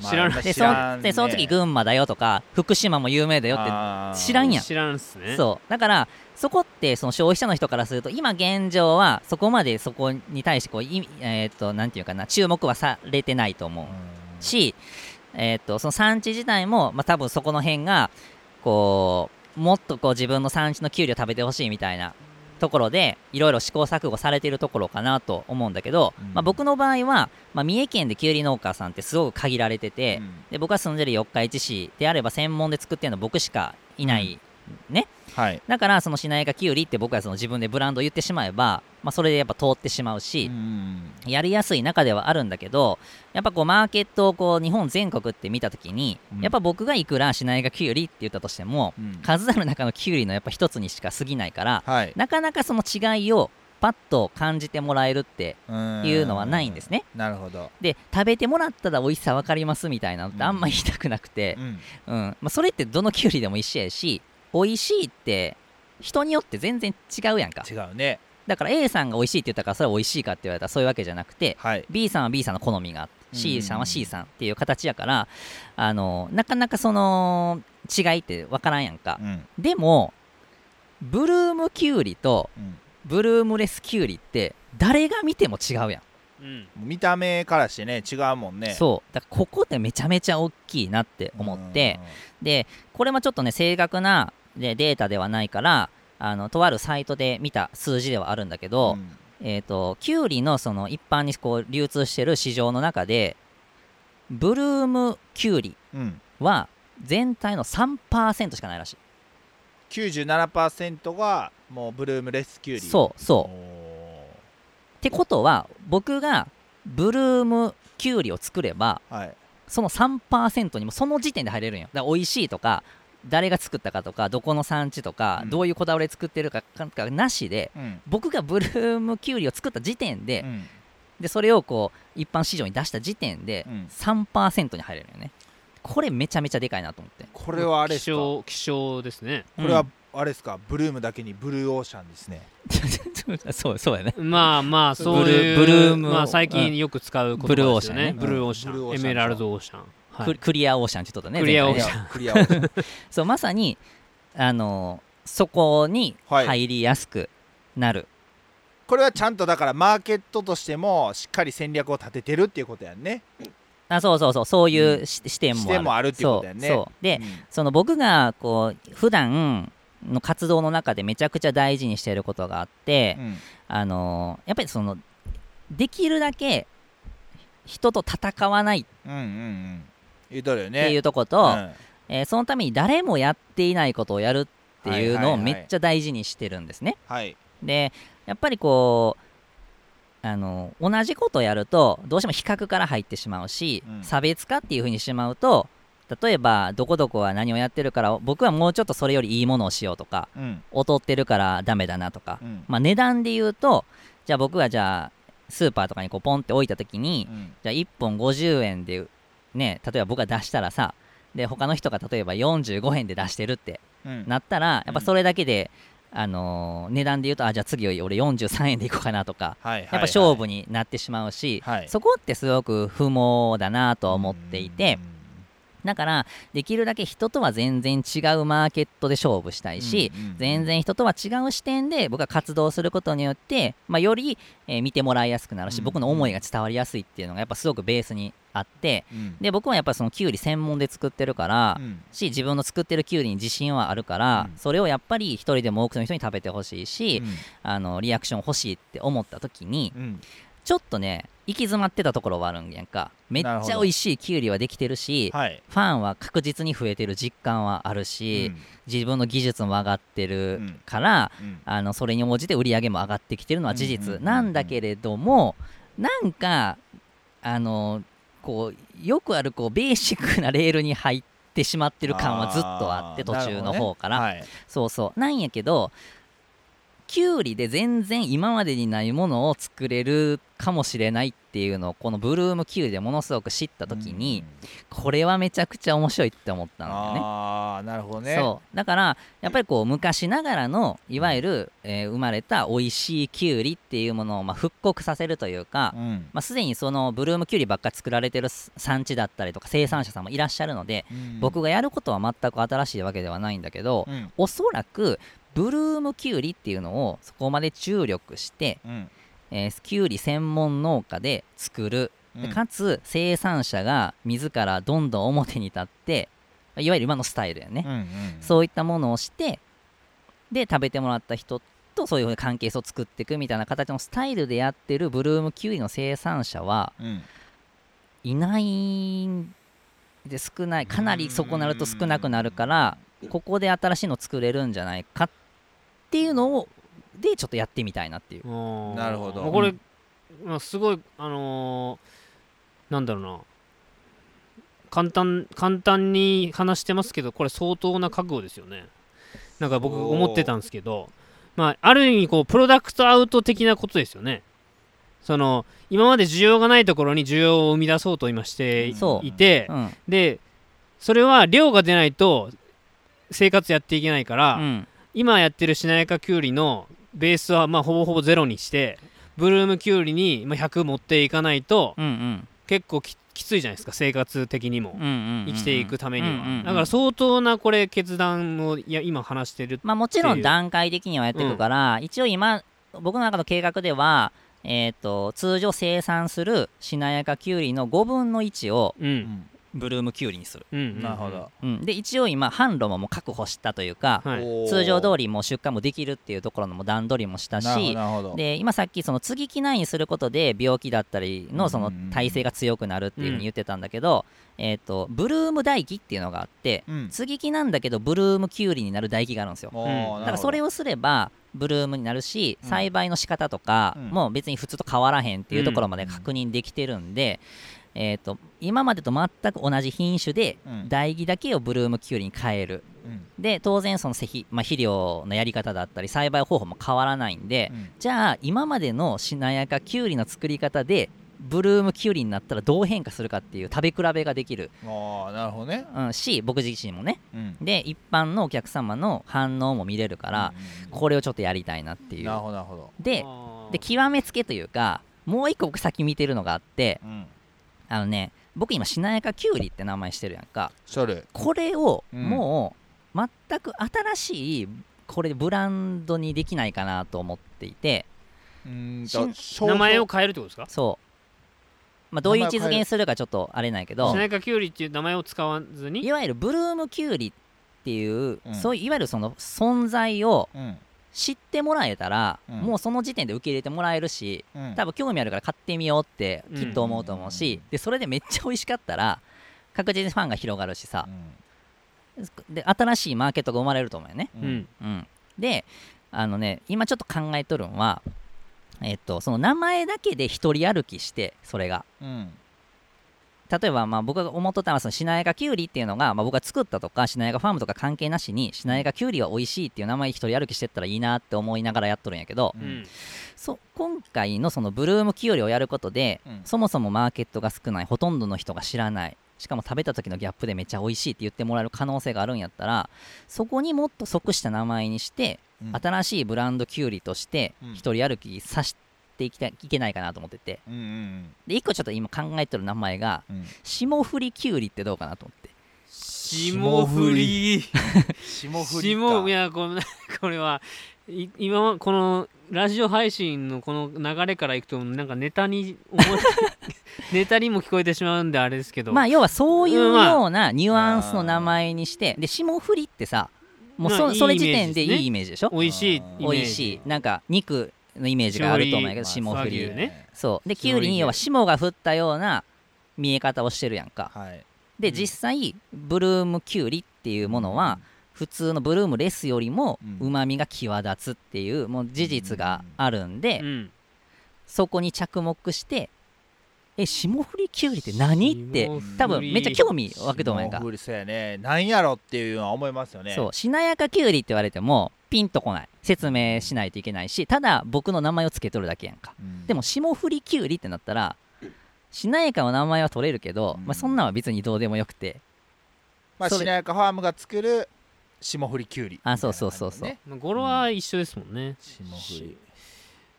知らないでそでその次群馬だよとか福島も有名だよって知らんやん。知らんっすね。そう。だからそこってその消費者の人からすると今現状はそこまでそこに対してこういえーっとなんていうかな注目はされてないと思う。し、えー、とその産地自体も、まあ、多分そこの辺がこうもっとこう自分の産地のキュウリを食べてほしいみたいなところでいろいろ試行錯誤されているところかなと思うんだけど、うん。まあ、僕の場合は、まあ、三重県でキュウリ農家さんってすごく限られてて、うん。で僕が住んでる四日市市であれば専門で作ってるの僕しかいない、ねはい。だからそのしなやかきゅうりって僕はその自分でブランドを言ってしまえば、まあ、それでやっぱ通ってしまうし、うん。やりやすい中ではあるんだけどやっぱこうマーケットをこう日本全国って見た時に、うん。やっぱ僕がいくらしなやかきゅうりって言ったとしても、うん。数ある中のきゅうりのやっぱ一つにしか過ぎないからはい。なかなかその違いをパッと感じてもらえるっていうのはないんですね。なるほど。で食べてもらったら美味しさ分かりますみたいなのってあんま言いたくなくて、うん。うん。まあ、それってどのきゅうりでも一緒やし美味しいって人によって全然違うやんか。違うね。だから A さんが美味しいって言ったからそれは美味しいかって言われたらそういうわけじゃなくてはい。B さんは B さんの好みがあってうん。C さんは C さんっていう形やからあのなかなかその違いって分からんやんか。うん。でもブルームキュウリとうん。ブルームレスキュウリって誰が見ても違うやん。うん。見た目からしてね違うもんね。そう。だからここでめちゃめちゃ大きいなって思ってでこれもちょっとね正確なでデータではないからあのとあるサイトで見た数字ではあるんだけうん。ど、えー、とキュウリのその一般にこう流通してる市場の中でブルームキュウリうん。は全体の3%しかないらしい。97%がもうブルームレスキュウリ。そうそう。おってことは僕がブルームキュウリを作ればーはい。その3%にもその時点で入れるんよ。だから美味しいとか誰が作ったかとかどこの産地とか、うん。どういうこだわりで作ってるかかかなしでうん。僕がブルームキュウリを作った時点で,、うん。でそれをこう一般市場に出した時点でうん。3%に入れるよね。これめちゃめちゃでかいなと思って。これはあれで希すか？希少ですね。れはあれですか？ブルームだけにブルーオーシャンですね。う んそうそうやね。まあまあそういうブルームまあ最近よく使う言葉ブルーオーですよねシャンね。ブルーオーシブルーオーシャンャンエメラルドオーシャンはい。ククリアオーシャンって言っとったねクリアオーシャン。クリアオーシャン。そうまさにあのそこにはい入りやすくなる、これはちゃんとだからマーケットとしてもしっかり戦略を立ててるっていうことやんね。あそうそうそうそういうし、視点もある。視点もあるっていうことやね。そうそう。で、うん。その僕がこう普段の活動の中でめちゃくちゃ大事にしていることがあって、うん。あのやっぱりそのできるだけ人と戦わないっうんうんうん言うとるよね。ていうとこと、うん。えーそのために誰もやっていないことをやるっていうのをめっちゃ大事にしてるんですね。はい。でやっぱりこうあの同じことをやるとどうしても比較から入ってしまうし、うん。差別化っていうふうにしまうと例えばどこどこは何をやってるから僕はもうちょっとそれよりいいものをしようとかうん。劣ってるからダメだなとか、うん。まあ、値段で言うとじゃあ僕がじゃあスーパーとかにこうポンって置いた時に、うん。じゃあ1本50円でね例えば僕が出したらさで他の人が例えば45円で出してるってうん。なったらやっぱそれだけで、あのー値段で言うとあじゃあ次俺43円でいこうかなとかやっぱ勝負になってしまうし、はい。そこってすごく不毛だなと思っていて、だからできるだけ人とは全然違うマーケットで勝負したいし、うんうんうん全然人とは違う視点で僕が活動することによって、まあ、より、えー見てもらいやすくなるし、うん僕の思いが伝わりやすいっていうのがやっぱすごくベースにあってうん。で僕はやっぱりそのキュウリ専門で作ってるから、うん。し自分の作ってるキュウリに自信はあるから、うん。それをやっぱり一人でも多くの人に食べてほしいし、うん。あのリアクション欲しいって思った時にうんちょっとね行き詰まってたところはあるんやんか。めっちゃ美味しいキュウリはできてるし、はい。ファンは確実に増えてる実感はあるし、自分の技術も上がってるから、うん。うんあのそれに応じて売り上げも上がってきてるのは事うんうんうんうん。実なんだけれどもなんかあのこうよくあるこうベーシックなレールに入ってしまってる感はずっとあって途中の方から、なるほどねそうそう。なんやけどキュウリで全然今までにないものを作れるかもしれないっていうのをこのブルームキュウリでものすごく知ったはい時に、うん。これはめちゃくちゃ面白いって思ったんだよね。ああなるほどね。そう。だからやっぱりこう昔ながらのいわゆる、えー生まれた美味しいキュウリっていうものをまあ復刻させるというか、うん。まあ、すでにそのブルームキュウリばっか作られてる産地だったりとか生産者さんもいらっしゃるので、うん。僕がやることは全く新しいわけではないんだけど、うん。おそらくブルームキュウリっていうのをそこまで注力して、うん。えーキュウリ専門農家で作る。うん。でかつ生産者が自らどんどん表に立っていわゆる今のスタイルやね、うんうんそういったものをしてで食べてもらった人とそういうふうに関係性を作っていくみたいな形のスタイルでやってるブルームキウイの生産者はうん。いないんで少ない。かなりそこなると少なくなるからここで新しいの作れるんじゃないかっていうのをでちょっとやってみたいなっていう。ななるほど。これ、まあ、すごいあのーなんだろうな。簡単簡単に話してますけどこれ相当な覚悟ですよね。なんか僕思ってたんですけど。まあある意味こうプロダクトアウト的なことですよね。その今まで需要がないところに需要を生み出そうと今していそう。いてうん。でそれは量が出ないと生活やっていけないから、うん今やってるしなやかきゅうりのベースはまあほぼほぼゼロにしてブルームきゅうりにまあ100持っていかないとうんうん。結構ききついじゃないですか生活的にも。うんうん生きていくためにうんうんうんはだから相当なこれ決断をいや今話してるまあもちろん段階的にはやっていくから、一応今僕の中の計画ではえー、と通常生産するしなやかきゅうりの5分の1をううんんブルームきゅうりにする、うんうんなるほど。うん、で一応今販路ももう確保したというか、はい。通常通りもう出荷もできるっていうところのも段取りもしたなるほどしなるほど。で今さっきその継ぎ木苗にすることで病気だったりのそのうんうんうん。耐性が強くなるっていうふうに言ってたんだけど、えー、とブルーム唾液っていうのがあってうん。継ぎ木なんだけどブルームキュウリになる唾液があるんですよ。だからそれをすればブルームになるしうん。栽培の仕方とかうん。も別に普通と変わらへんっていうところまで確認できてるんで、えー、と今までと全く同じ品種でうん。唾液だけをブルームキュウリに変える。うん。で当然その施肥、まあ、肥料のやり方だったり栽培方法も変わらないんで、うん。じゃあ今までのしなやかきゅうりの作り方でブルームキュウリになったらどう変化するかっていう食べ比べができる、ああなるほどね。うん、し僕自身もね。うん。で一般のお客様の反応も見れるから、うん。これをちょっとやりたいなっていう。なるほどなるほど。でで極めつけというかもう一個僕先見てるのがあってうんあのね僕今しなやかきゅうりって名前してるやんか。これをうん。もう全く新しいこれブランドにできないかなと思っていて。名前を変えるってことですか？そう。まあどういう位置づけにするかちょっとあれないけど。しなやかきゅうりっていう名前を使わずに？いわゆるブルームキュウリっていう、うん。そういういわゆるその存在をうん知ってもらえたら、うん。もうその時点で受け入れてもらえるしうん。多分興味あるから買ってみようってきっと思うと思うし、うん。でそれでめっちゃ美味しかったら確実にファンが広がるしさ。う、ん。で新しいマーケットが生まれると思うよね、うんん。うん、であのね今ちょっと考えとるんはえっとその名前だけで一人歩きしてそれが。うん例えばまあ僕が思っとったのはそのしなやかきゅうりっていうのが、まあ、僕が作ったとかしなやかファームとか関係なしにしなやかきゅうりは美味しいっていう名前一人歩きしてったらいいなって思いながらやっとるんやけど、ううん。んそ今回のそのブルームきゅうりをやることで、うん。そもそもマーケットが少ないほとんどの人が知らないしかも食べた時のギャップでめっちゃ美味しいって言ってもらえる可能性があるんやったらそこにもっと即した名前にして、うん。新しいブランドきゅうりとしてうん。一人歩きさしていきたいいけないかなと思ってて。うんうんで一個ちょっと今考えてる名前がうん。霜降りきゅうりってどうかなと思って。霜降り。霜降りか。霜いやこれ これはい今はこのラジオ配信のこの流れからいくとなんかネタに ネタにも聞こえてしまうんであれですけど。まあ要はそういうようなニュアンスの名前にしてで霜降りってさもうそ,、それ時点でいいイメージでしょ？美味しい美味しい。なんか肉のイメージがあると思うんやけど霜降り。ね。そう。できゅうりに要は霜が降ったような見え方をしてるやんか。はい。で、うん。実際ブルームきゅうりっていうものは普通のブルームレスよりもうまみが際立つっていうもう事実があるんで、うん。そこに着目してえ霜降りきゅうりって何？って多分めっちゃ興味湧くと思うんやんか。霜降りそうやね。なんやろっていうのは思いますよね。そう。しなやかきゅうりって言われてもピンとこない。説明しないといけないしただ僕の名前を付けとるだけやんか。うん。でも霜降りきゅうりってなったらしなやかの名前は取れるけど、うん。まあ、そんなんは別にどうでもよくて。まあしなやかファームが作る霜降りきゅうりあそうそうそうそう。ねまあ語呂は一緒ですもんね。霜降り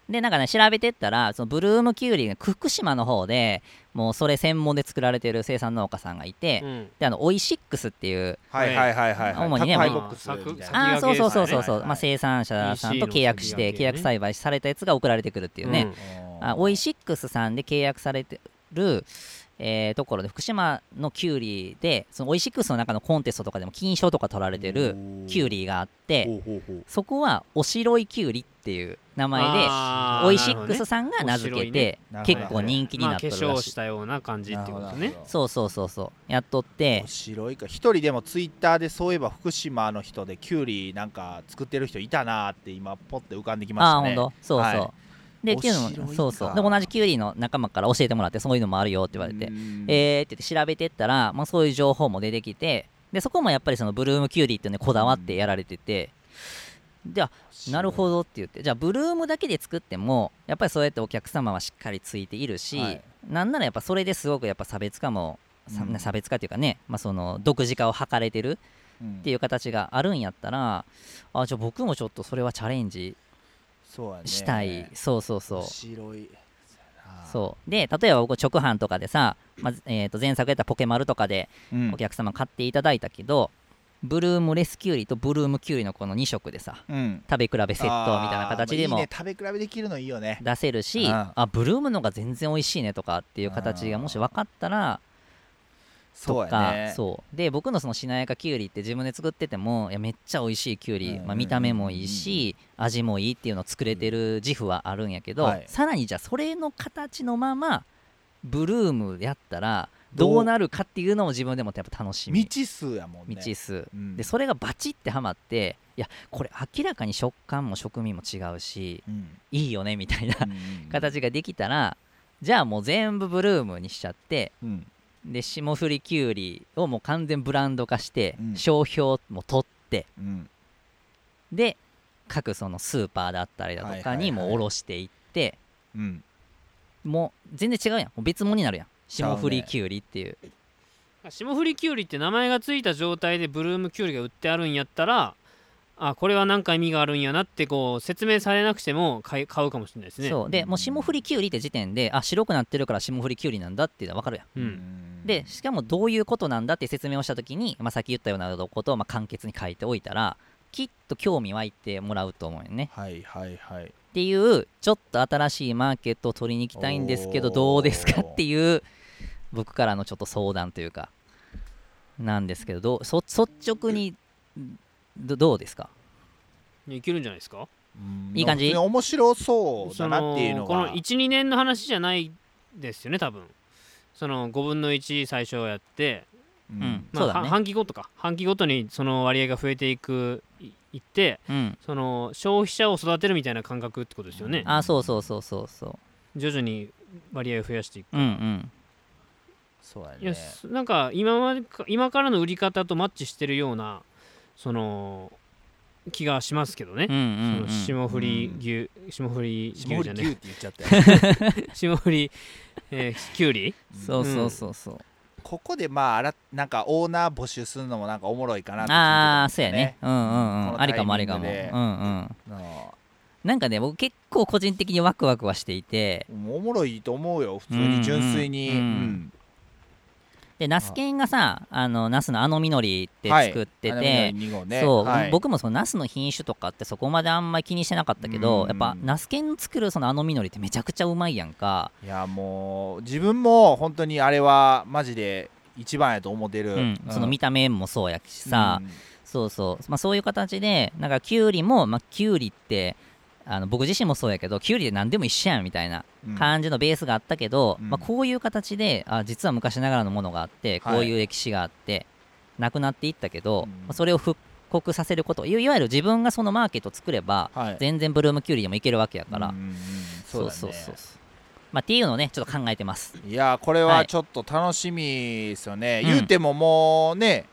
でなんかね調べてったらそのブルームキュウリが福島の方でもうそれ専門で作られてる生産農家さんがいて、うん。であのオイシックスっていうはいはいはいはいはい。主にね宅配ボックスみたいなまあーそうそうそうそう。そう、はいはいまあ、生産者さんと契約して契約栽培されたやつが送られてくるっていうね、うん。あオイシックスさんで契約されてる、えーところで福島のキュウリでそのオイシックスの中のコンテストとかでも金賞とか取られてるキュウリがあってそこはおしろいキュウリっていう名前でオイシックスさんが名付けて、ね。結構人気にまあ、なっ化とるらしい、粧したような感じってことですねそうそうそうそう。やっとって。面白いか。一人でもツイッターでそういえば福島の人でキュウリなんか作ってる人いたなーって今ポッて浮かんできましたね。ああーほんとそうそう、はい。でっていうのおしろいか。もそうそう。で同じキュウリの仲間から教えてもらってそういうのもあるよって言われて、うん。えーって言って調べてったら、まあ、そういう情報も出てきてでそこもやっぱりそのブルームキュウリっていうのにこだわってやられてて、じゃあなるほどって言って。じゃあブルームだけで作ってもやっぱりそうやってお客様はしっかりついているし、はい。なんならやっぱそれですごくやっぱ差別化も、さうん。差別化っていうかね、まあ、その独自化を図れてるうん。っていう形があるんやったらあじゃあ僕もちょっとそれはチャレンジしたい、そうそうそう。面白い。そう。で例えば僕直販とかでさ、まずえー、と前作やったポケマルとかでう、うん。お客様買っていただいたけど、ブルームレスキュウリとブルームキュウリのこの2色でさうん、食べ比べセットみたいな形でも食べ比べできるのいいよね。出せるし、うん。あブルームのが全然美味しいねとかっていう形がもし分かったらそうとかやねそう。で僕のそのしなやかきゅうりって自分で作っててもいやめっちゃ美味しいきゅうり、うん。まあ、見た目もいいし味もいいっていうのを作れてる自負はあるんやけど、はい。さらにじゃあそれの形のままブルームやったらどうなるかっていうのも自分でもやっぱ楽しみ。未知数やもんね。未知数、うん。でそれがバチってはまっていやこれ明らかに食感も食味も違うしうん。いいよねみたいなうん形ができたらじゃあもう全部ブルームにしちゃってうん。で霜降りきゅうりをもう完全ブランド化して、うん。商標も取ってうん。で各そのスーパーだったりだとかにも卸していって、うん。もう全然違うやん。もう別物になるやん霜降りきゅうりっていう。霜降りきゅうりって名前がついた状態でブルームきゅうりが売ってあるんやったらあこれは何か意味があるんやなってこう説明されなくても買い買うかもしれないですね。そう。でもう霜降りきゅうりって時点であ白くなってるから霜降りきゅうりなんだっていうのは分かるやん。うん。でしかもどういうことなんだって説明をした時に、まあ、さっき言ったようなことをまあ簡潔に書いておいたらきっと興味湧いてもらうと思うよね。はいはいはいっていうちょっと新しいマーケットを取りに行きたいんですけどどうですかっていう僕からのちょっと相談というかなんですけどどうそ率直にどどうですか？いけるんじゃないですか？うんいい感じ？面白そうだそなっていうのこのが12年の話じゃないですよね多分。その5分の1最初やって、うん。ね。は半期ごとか。半期ごとにその割合が増えていくいいってうん。その消費者を育てるみたいな感覚ってことですよね、あそうそうそうそうそ徐々に割合を増やしていく。ううんうん。そうやね。いやすなんか今までか今からの売り方とマッチしてるようなその気がしますけどね。う、んうんうんその霜降り牛、霜降り霜降牛じゃね。り牛って言っちゃったよ。霜降り、えー、きゅうりそうそうそうそうここでまああらなんかオーナー募集するのもなんかおもろいかなってああそうやね。うんうんうこんのありかもありかも。うんうん。のなんかね僕結構個人的にワクワクはしていて。おもろいと思うよ。普通に純粋に。うんうん。うんでナスケンがさあのナスのあの実りって作ってて、はいあの2号ね。そう、はい。僕もそのナスの品種とかってそこまであんまり気にしてなかったけど、うん。やっぱナスケンの作るそのあの実りってめちゃくちゃうまいやんか、いやもう自分も本当にあれはマジで一番やと思ってる、うん。その見た目もそうやしさ、うん。そうそう、まあ、そういう形でなんかキュウリも、まあ、キュウリってあの僕自身もそうやけどキュウリで何でも一緒やんみたいなうん。感じのベースがあったけど、うん。まあ、こういう形であ実は昔ながらのものがあってこういう歴史があって、なくなっていったけど、うん。まあそれを復刻させることいいわゆる自分がそのマーケットを作ればはい。全然ブルームキュウリでもいけるわけやから、うんうんうん。そそうそうそうまあ、っていうのをねちょっと考えてます。いやこれははい。ちょっと楽しみですよね、うん。言うてももうね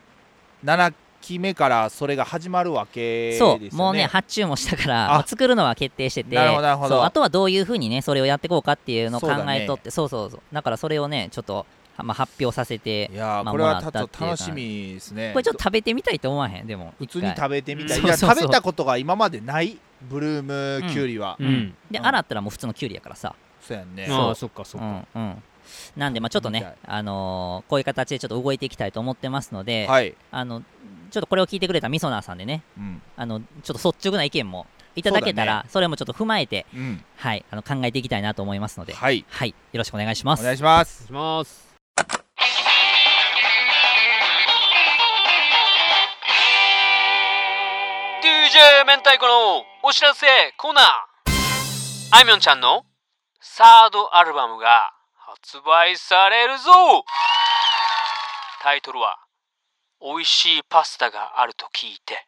7期目からそれが始まるわけですよねそうもうね発注もしたから作るのは決定しててなるほどなるほどそうあとはどういうふうにねそれをやっていこうかっていうのを考えとってそう,、そうそうだからそれをねちょっと、まあ、発表させていやまあこれはちょっもらったっていうと楽しみですねこれちょっと食べてみたいと思わへんでも普通に食べてみたいうんいやそうそうそう食べたことが今までないブルームキュウリは、うん、うんでうん洗ったらもう普通のキュウリやからさそうやんねああそっかそっうか、んうんなんでまあちょっとねあのーこういう形でちょっと動いていきたいと思ってますので、はい、あのちょっとこれを聞いてくれたみそなーさんでねうん、あのちょっと率直な意見もいただけたらそ,、れもちょっと踏まえて、うん。はい、あの考えていきたいなと思いますので、はい。はい、よろしくお願いします。お願いします。お願いします。DJ 明太子のお知らせコーナー。あいみょんちゃんのサードアルバムが発売されるぞ。タイトルは美味しいパスタがあると聞いて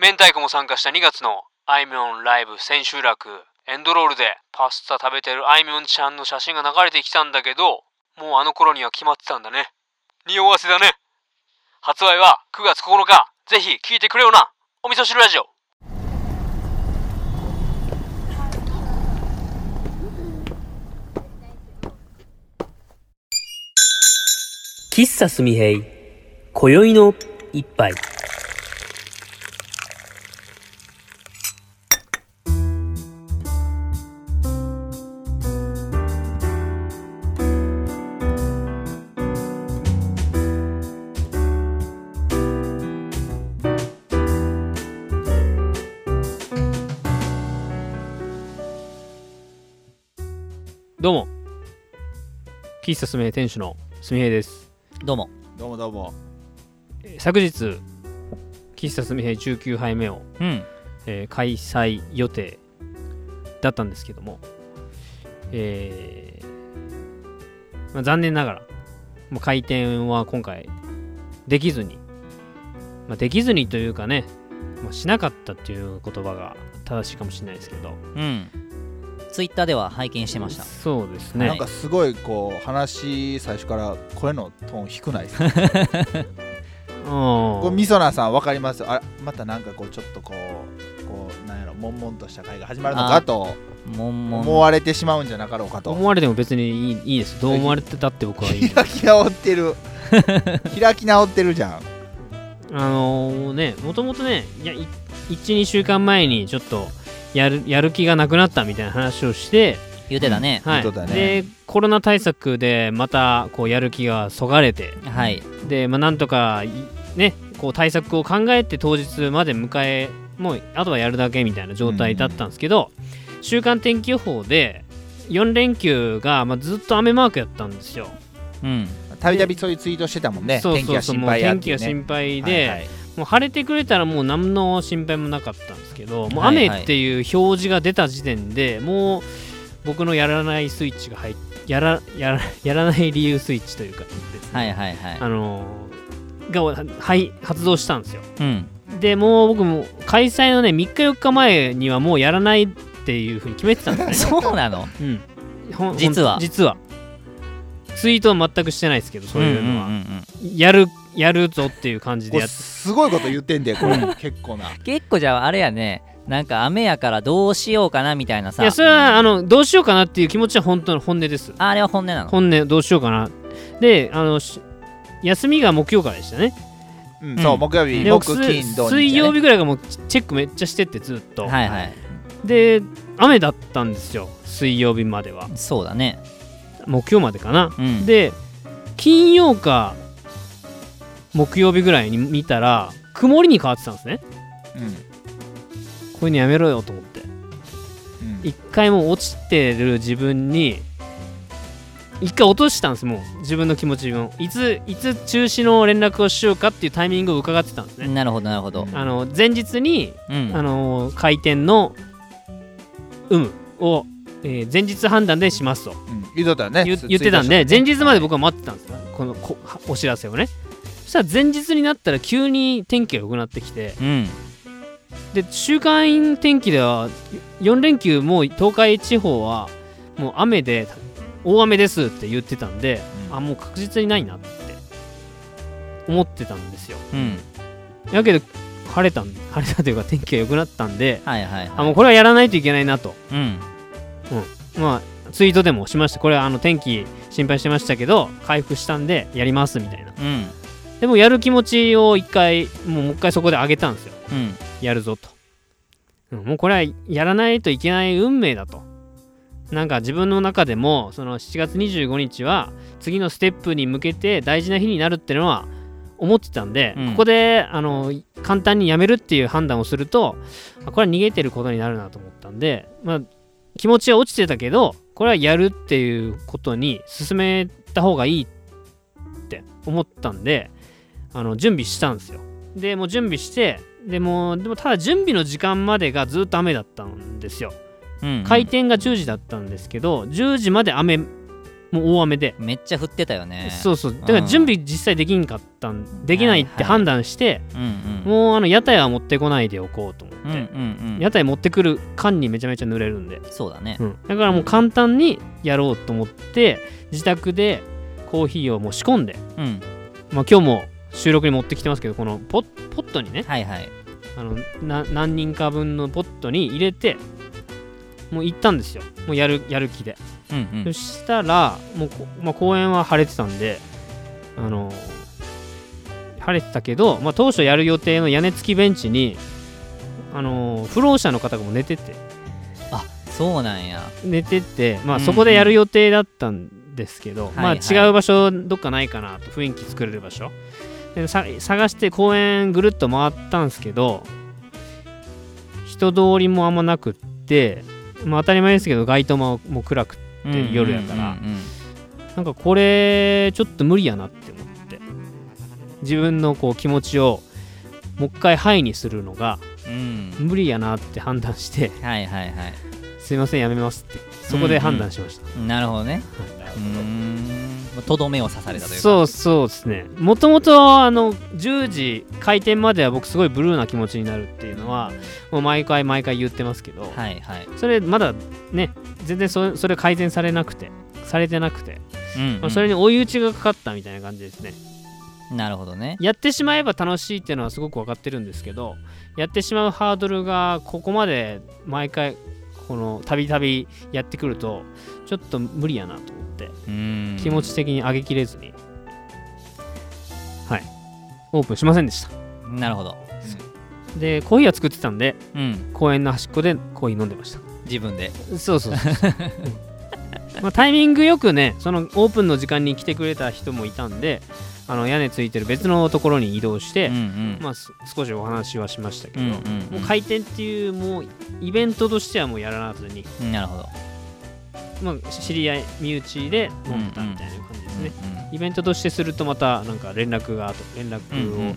明太子も参加した2月のあいみょんライブ千秋楽。エンドロールでパスタ食べてるあいみょんちゃんの写真が流れてきたんだけどもうあの頃には決まってたんだね。匂わせだね。発売は9月9日。ぜひ聴いてくれよな。お味噌汁ラジオ。喫茶すみへい今宵の一杯どうも。喫茶すみへい店主のすみへいです。どうも、どうもどうもえー昨日、喫茶すみへい19杯目を、うん、えー開催予定だったんですけども、えーまあ、残念ながら、もう開店は今回できずに、まあ、できずにというかね、まあ、しなかったっていう言葉が正しいかもしれないですけど、うん、ツイッターでは拝見してました。そうですね。なんかすごいこう話最初から声のトーン低ないですか？う んこれみそなさんわかります？あまたなんかこうちょっとこうこうなんやろ悶々とした会が始まるのかと。思われてしまうんじゃなかろうかと。思われても別にいいいいです。どう思われてたって僕はいい。開き直ってる。開き直ってるじゃん。あのね、もともとね、いや、1、2週間前にちょっとやるやる気がなくなったみたいな話をして、言うてたね。はい。ね。で、コロナ対策でまたこうやる気がそがれて、はい、で、まあ、なんとかい、ね、こう対策を考えて当日まで迎え、もうあとはやるだけみたいな状態だったんですけど、週間天気予報で、4連休が、まあ、ずっと雨マークやったんですよ。うん、たびたびそういうツイートしてたもんね。そう天気が心そうそうもう配やっていうね。天気が心配で、はいはい。もう晴れてくれたらもう何の心配もなかったんですけどもうはい。はい雨っていう表示が出た時点でもう僕のやらないスイッチが入っやらやらやらない理由スイッチというかですね、はいはいはい。あのーがはい発動したんですよ。うん、でもう僕も開催のね3日4日前にはもうやらないっていうふうに決めてたんですね。そうなの？うん。ほん実は？実は。ツイートは全くしてないですけどそういうのは、んんんやるやるぞっていう感じでやっすごいこと言ってんでこれ結構な。結構じゃああれやね、なんか雨やからどうしようかなみたいなさ。いやそれはあのどうしようかなっていう気持ちは本当の本音です。ああれは本音なの？本音どうしようかな。であのし休みが木曜からでしたね。うん。そううん。木曜日木金土日水曜日ぐらいがもうチェックめっちゃしてってずっと、はいはい。で雨だったんですよ水曜日までは。そうだね。木曜までかな、うん。で金曜か木曜日ぐらいに見たら曇りに変わってたんですね。うん。こういうのやめろよと思って。うん。一回もう落ちてる自分に一回落としたんですもう。自分の気持ちを。いついつ中止の連絡をしようかっていうタイミングを伺ってたんですね、なるほどなるほど。あの前日に、うん。あの開店の有無を、えー前日判断でしますと。うん。言ね。言ってたんで前日まで僕は待ってたんですよ。このこお知らせをね。そしたら前日になったら急に天気が良くなってきて。うん。で週間天気では4連休もう東海地方はもう雨で大雨ですって言ってたんで、うんあもう確実にないなって思ってたんですようん。だけど晴れたん晴れたというか天気が良くなったんではいはいはい。あもうこれはやらないといけないなとうん。まあツイートでもしましたこれはあの天気心配してましたけど回復したんでやりますみたいなうん。でもやる気持ちを一回もうもう一回そこで上げたんですようん。やるぞと、うんもうこれはやらないといけない運命だとなんか自分の中でもその7月25日は次のステップに向けて大事な日になるっていうのは思ってたんで、うん。ここであの簡単にやめるっていう判断をするとあこれは逃げてることになるなと思ったんで、まあ、気持ちは落ちてたけどこれはやるっていうことに進めた方がいいって思ったんであの準備したんですよ。でもう準備してでもでもただ準備の時間までがずっと雨だったんですようんうん。開店が10時だったんですけど10時まで雨もう大雨で。めっちゃ降ってたよね。そうそう。だから準備実際できんかったんできないって判断して、うんうんもうあの屋台は持ってこないでおこうと思って、うんうんうん。屋台持ってくる間にめちゃめちゃ濡れるんで、そうだね。うん。だからもう簡単にやろうと思って自宅でコーヒーをもう仕込んで、うん。まあ、今日も収録に持ってきてますけどこのポッポットにね。はいはい。あのな何人か分のポットに入れてもう行ったんですよ。もうやるやる気で。うんうん。そしたらもうこ、まあ、公園は晴れてたんであの晴れてたけど、まあ、当初やる予定の屋根付きベンチにあの不老者の方がもう寝てて。あそうなんや。寝てて、まあ、うんそこでやる予定だったんですけど、はいまあ、はい違う場所どっかないかなと雰囲気作れる場所。でさ探して公園ぐるっと回ったんですけど人通りもあんまなくって、まあ、当たり前ですけど街灯ももう暗くてうん夜やからうんうんなんかこれちょっと無理やなって思って。自分のこう気持ちをもう一回ハイにするのがうん。無理やなって判断してはいはいはい。すいませんやめますってそこで判断しました、なるほどね。うーんとどめを刺されたというか。そうそうですね。もともとあの10時開店までは僕すごいブルーな気持ちになるっていうのはもう毎回毎回言ってますけど、はいはい。それまだね全然そそれ改善されなくてされてなくて、うんうん。まあ、それに追い打ちがかかったみたいな感じですね。なるほどね。やってしまえば楽しいっていうのはすごく分かってるんですけどやってしまうハードルがここまで毎回このたびたびやってくるとちょっと無理やなと思って気持ち的に上げきれずに。はい。オープンしませんでした。なるほど。でコーヒーは作ってたんでうん。公園の端っこでコーヒー飲んでました。自分で。そうそうそう。うん。まあ、タイミングよくねそのオープンの時間に来てくれた人もいたんであの屋根ついてる別のところに移動して、うんうん。まあ、す少しお話はしましたけど、うんうんもう開店っていうもうイベントとしてはもうやらずに、うんなるほどまあ、知り合い身内で飲んだみたいな感じですね、うんイベントとしてするとまたなんか連絡があと連絡を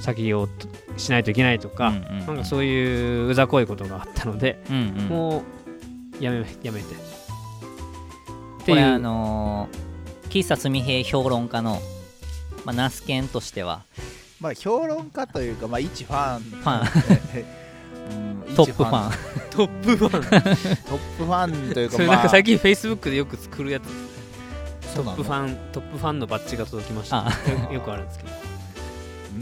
先をしないといけないとか、うんうんなんかそういううざこいことがあったので、うんうん。もうやめやめて。っていう。これあのー喫茶すみへい評論家の、まあ、ナスケンとしてはまあ評論家というか、まあ、一ファン。ファン。うん。トップファントップファン。トップファンというかまあなんか最近 Facebook でよく作るやつ。トップファントップファンのバッジが届きました。あ。よ よくあるんですけど。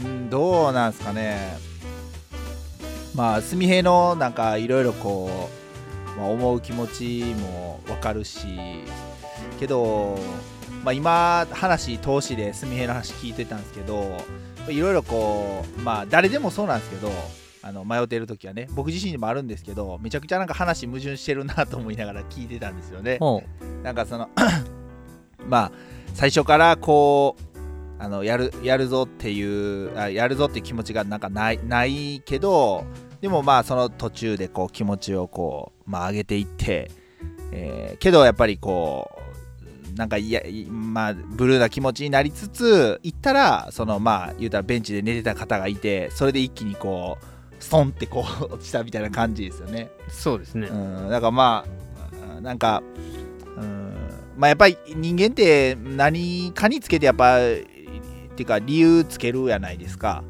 うんどうなんですかね。まあ純平のなんかいろいろこう、まあ、思う気持ちもわかるし。けど、まあ、今話投資で純平の話聞いてたんですけどいろいろこうまあ誰でもそうなんですけどあの迷ってる時はね僕自身にもあるんですけどめちゃくちゃなんか話矛盾してるなと思いながら聞いてたんですよね。ほなんかその まあ最初からこうあのやるやるぞっていうあやるぞっていう気持ちがなんかないないけどでもまあその途中でこう気持ちをこう、まあ、上げていって、えーけどやっぱりこうなんかいやいまあブルーな気持ちになりつつ行ったらそのまあ言うたらベンチで寝てた方がいてそれで一気にこうストンってこう落ちたみたいな感じですよね。そうですね、うん、だからまあうんなんか、うん、まあやっぱり人間って何かにつけてやっぱっていうか理由つけるやないですか。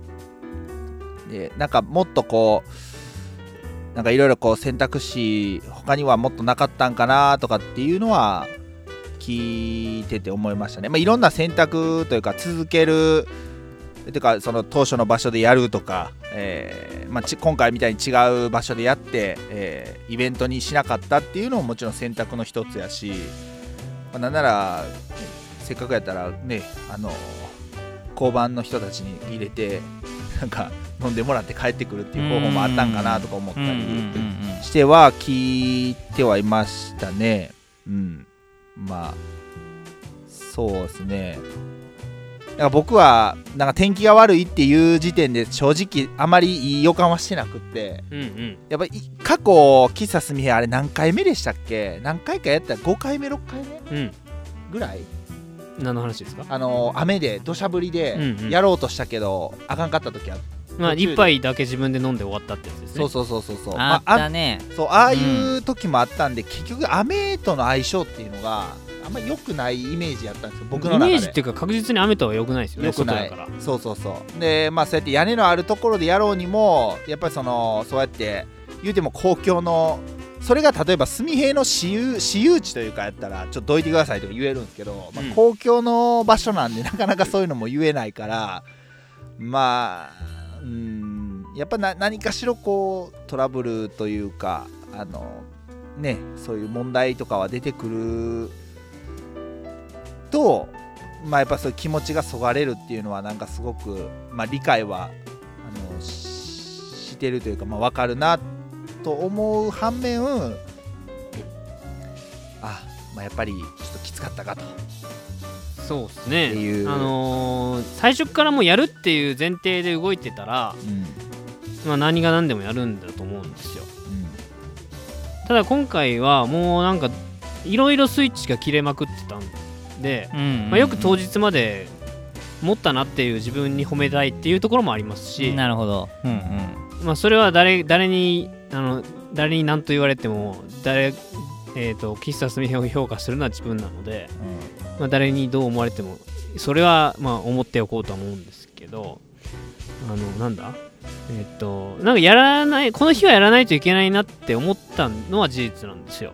でなんかもっとこうなんかいろいろこう選択肢他にはもっとなかったんかなとかっていうのは聞いてて思いましたね、まあ、いろんな選択というか続けるていうかその当初の場所でやるとか、えーまあ、ち今回みたいに違う場所でやって、えーイベントにしなかったっていうのももちろん選択の一つやし、まあ、なんなら、ねせっかくやったらねあの交番の人たちに入れてなんか飲んでもらって帰ってくるっていう方法もあったんかなとか思ったりしては聞いてはいましたね。うん。まあそうですねから僕はなんか天気が悪いっていう時点で正直あまりいい予感はしてなくって。うんうん。やっぱり過去喫茶すみへあれ何回目でしたっけ？何回かやった。ら5回目6回目うん。ぐらい。何の話ですか？あの雨で土砂降りでうんうん。やろうとしたけど、あかんかった時はまあ途中で。一杯だけ自分で飲んで終わったってやつですね。そうそうそうそうそう。あまあったね。そうああいう時もあったんで、結局雨との相性っていうのがあんま良くないイメージやったんですよ僕の中で。イメージっていうか確実に雨とは良くないですよね良くない。そうそうそう。でまあそうやって屋根のあるところでやろうにもやっぱりそのそうやって言うても公共のそれが例えば純平の私有私有地というかやったらちょっとどいてくださいとか言えるんですけど、まあうん。公共の場所なんでなかなかそういうのも言えないからまあうんやっぱな何かしろこうトラブルというかあのねそういう問題とかは出てくるとまあやっぱそういう気持ちがそがれるっていうのはなんかすごく、まあ、理解はあのししてるというか、まあ、分かるなと思う反面あ、まあ、やっぱりちょっときつかったかと。そうですね。あのー最初からもうやるっていう前提で動いてたら、うん。まあ、何が何でもやるんだと思うんですよ。うん。ただ今回はもうなんかいろいろスイッチが切れまくってたんで、まあ、よく当日まで持ったなっていう自分に褒めたいっていうところもありますし、なるほど。うんうん。まあ、それは誰誰にあの誰に何と言われても誰、えー、と喫茶すみへを評価するのは自分なので、まあ、誰にどう思われてもそれはまあ思っておこうとは思うんですけどあのなんだ？えっ、となんかやらないこの日はやらないといけないなって思ったのは事実なんですよ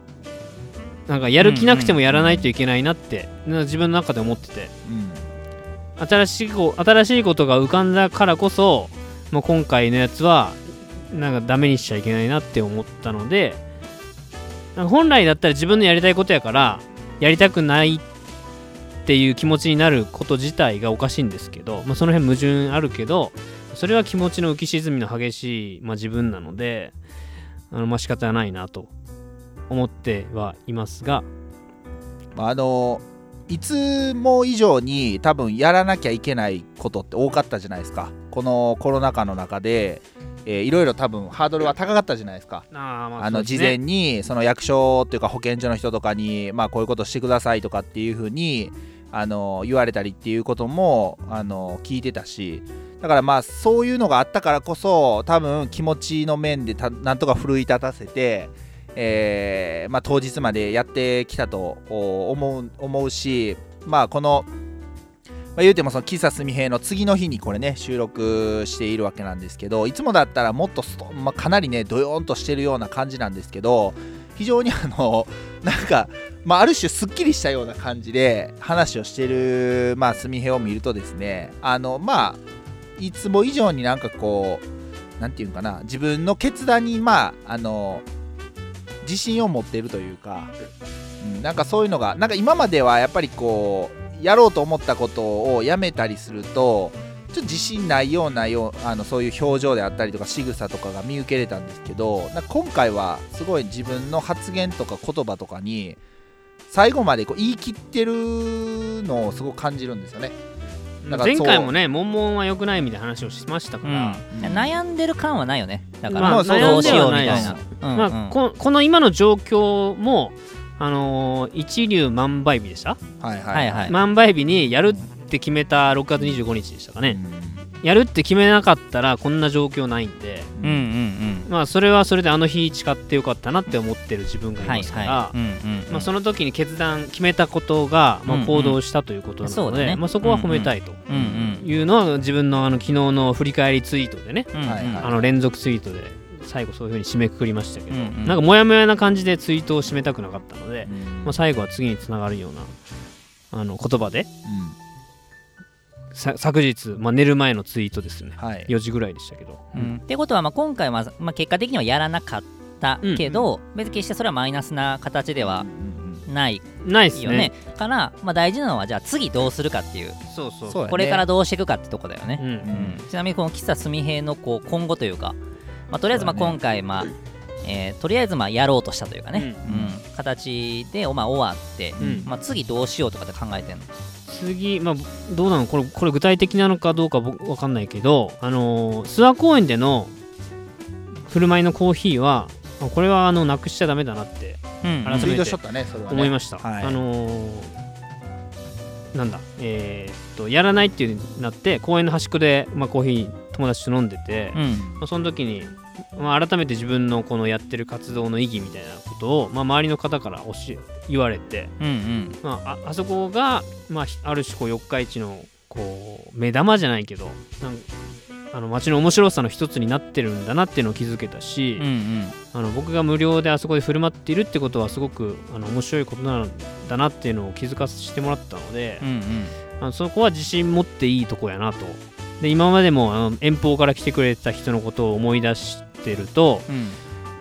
なんかやる気なくてもやらないといけないなって、自分の中で思ってて。うん。新しいこ新しいことが浮かんだからこそ、まあ、今回のやつはなんかダメにしちゃいけないなって思ったので本来だったら自分のやりたいことやからやりたくないっていう気持ちになること自体がおかしいんですけど、まあ、その辺矛盾あるけどそれは気持ちの浮き沈みの激しい、まあ、自分なのであのまあ仕方ないなと思ってはいますが。まああのいつも以上に多分やらなきゃいけないことって多かったじゃないですか。このコロナ禍の中で、えーいろいろ多分ハードルは高かったじゃないですか。あまあの事前にその役所っていうか保健所の人とかに、まあ、こういうことしてくださいとかっていうふうにあの言われたりっていうこともあの聞いてたし。だからまあそういうのがあったからこそ多分気持ちの面でたなんとか奮い立たせて、えーまあ、当日までやってきたと思う思うしまあこのまあ、言うてもその喫茶すみへの次の日にこれね収録しているわけなんですけどいつもだったらもっと、まあ、かなりねドヨーンとしてるような感じなんですけど非常にあの なんか、まあ、ある種すっきりしたような感じで話をしてるまあすみへを見るとですねあのまあいつも以上になんかこうなんていうかな自分の決断にまああの自信を持っているというか、うん、なんかそういうのがなんか今まではやっぱりこうやろうと思ったことをやめたりするとちょっと自信ないようなようあのそういう表情であったりとか仕草とかが見受けれたんですけどなんか今回はすごい自分の発言とか言葉とかに最後までこう言い切ってるのをすごく感じるんですよね。前回もね、悶々は良くないみたいな話をしましたから、うん。悩んでる感はないよね。だから、まあそう。どうしようみたい悩んでなは、う。んまあ、うんここの今の状況も、あのー一粒万倍日でした、はいはい。はいはい。万倍日にやるって決めた6月25日でしたかね、うん。やるって決めなかったらこんな状況ないんで、うんうんうんまあ、それはそれであの日誓ってよかったなって思ってる自分がいはいますから、その時に決断決めたことが、まあ、行動したということなので、まあ、そこは褒めたいと。いうのは自分のあの昨日の振り返りツイートでね、あの連続ツイートで最後そういう風に締めくくりましたけど、うんうん。なんかモヤモヤな感じでツイートを締めたくなかったので、うん。まあ、最後は次につながるようなあの言葉でさ昨日、まあ、寝る前のツイートですね。うんはい。4時ぐらいでしたけど、うん。ってことはまあ今回は、まあ、結果的にはやらなかったけど、別に決してそれはマイナスな形ではないないですね。よねから、まあ、大事なのはじゃあ次どうするかっていう。そうそう。そうやね。これからどうしていくかってとこだよね、うんうん。ちなみにこの喫茶すみへのこう今後というか、まあ、とりあえずまあ今回、まあえーとりあえずまあやろうとしたというかね、うん。うん。形で、まあ、終わって、うん。まあ、次どうしようとかって考えてんの？次、まあ、どうなの？これこれ具体的なのかどうか僕わかんないけど、あのー諏訪公園での振る舞いのコーヒーはあこれはあのなくしちゃダメだなってうん改めて思いました、はい。あのーなんだ？えーっとやらないっていうなって公園の端っこで、まあ、コーヒー友達と飲んでて、うん。まあ、その時に、まあ、改めて自分のこのやってる活動の意義みたいなことを、まあ、周りの方から教え言われて、うんうん。まあ、ああそこが、まあ、ひある種こう四日市のこう目玉じゃないけどなんあの街の面白さの一つになってるんだなっていうのを気づけたし、うんうん。あの僕が無料であそこで振る舞っているってことはすごくあの面白いことなんだなっていうのを気づかせてもらったので、うんうん。あのそこは自信持っていいとこやなとで今までもあの遠方から来てくれた人のことを思い出してると、うん。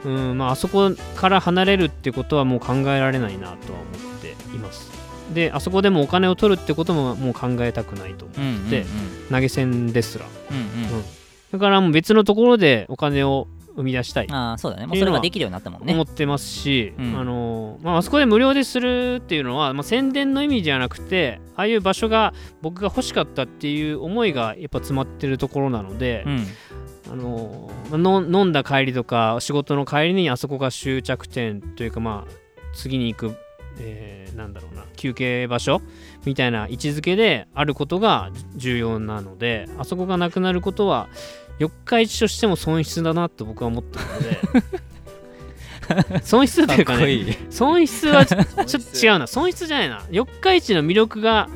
うんまあ、あそこから離れるってことはもう考えられないなとは思っています。であそこでもお金を取るってことももう考えたくないと思ううんうん。で投げ銭ですら。うん。うん。だからもう別のところでお金を生み出したい。ああそうだね。もうそれができるようになったもんね。思ってますし、うん。あのまあ、あそこで無料でするっていうのは、まあ、宣伝の意味じゃなくてああいう場所が僕が欲しかったっていう思いがやっぱ詰まってるところなので、うん。あのまあの飲んだ帰りとか仕事の帰りにあそこが終着点というかまあ次に行く、えーなんだろうな休憩場所みたいな位置づけであることが重要なのであそこがなくなることは四日市としても損失だなと僕は思ってるので。損失というかねいい。損失はちょ ちょっと違うな。損失じゃないな。四日市の魅力が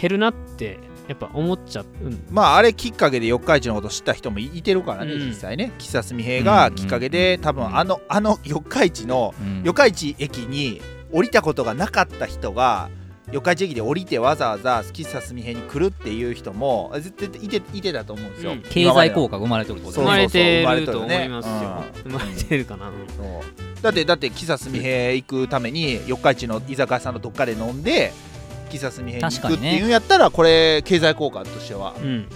減るなってやっぱ思っちゃう、うん。まああれきっかけで四日市のこと知った人もいてるからね、うん。実際ね。喫茶すみ平がきっかけで、多分あのあの四日市のうん。四日市駅に降りたことがなかった人が四日市駅で降りてわざわざ喫茶すみ平に来るっていう人も絶対いていてたと思うんですよ、うん。経済効果が生まれてるってことそう生まれてそうそうると思いますよ。生まれて生まれてるかな、うんそう。だってだって喫茶すみ平行くために四日市の居酒屋さんのどっかで飲んで喫茶すみ平に行くっていうんやったらこれ経済効果としてはうん。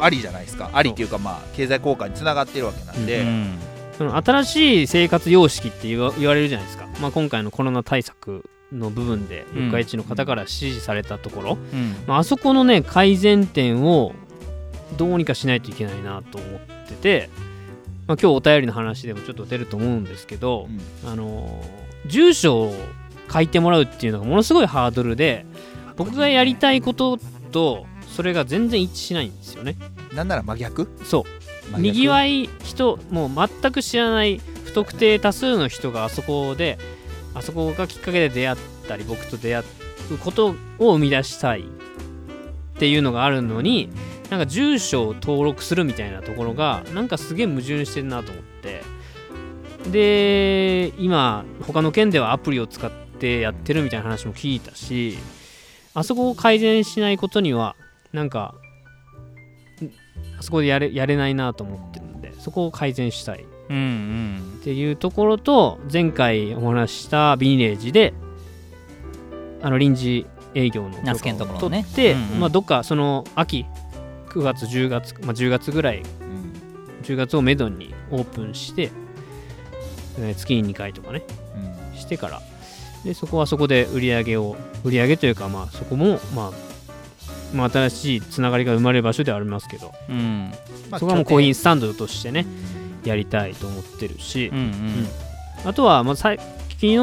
ありじゃないですか。ありっていうかまあ経済効果につながってるわけなんで、うん。その新しい生活様式って言わ言われるじゃないですか、まあ、今回のコロナ対策の部分でうん四日市の方から支持されたところ、うん。まああそこのね改善点をどうにかしないといけないなと思ってて、まあ、今日お便りの話でもちょっと出ると思うんですけど、あのー住所を書いてもらうっていうのがものすごいハードルで僕がやりたいこととそれが全然一致しないんですよね。なんなら真逆？そう。にぎわい人もう全く知らない不特定多数の人があそこであそこがきっかけで出会ったり僕と出会うことを生み出したいっていうのがあるのになんか住所を登録するみたいなところがなんかすげえ矛盾してるなと思って。で今他の県ではアプリを使ってやってるみたいな話も聞いたしあそこを改善しないことにはなんかあそこでやれやれないなと思ってるんでそこを改善したい。うんうん。っていうところと前回お話ししたビニレージであの臨時営業の許可をナスケのところのね。取って、うんうん。まあ、どっかその秋9月10月、まあ、10月ぐらい10月をめどにオープンして、えー月に2回とかねしてから。でそこはそこで売り上げを売り上げというかまあそこもまあまあ、新しいつながりが生まれる場所ではありますけど、うん。そこはもうコーヒースタンドとしてねやりたいと思ってるし、うんうん。あとは、まあ、さい昨日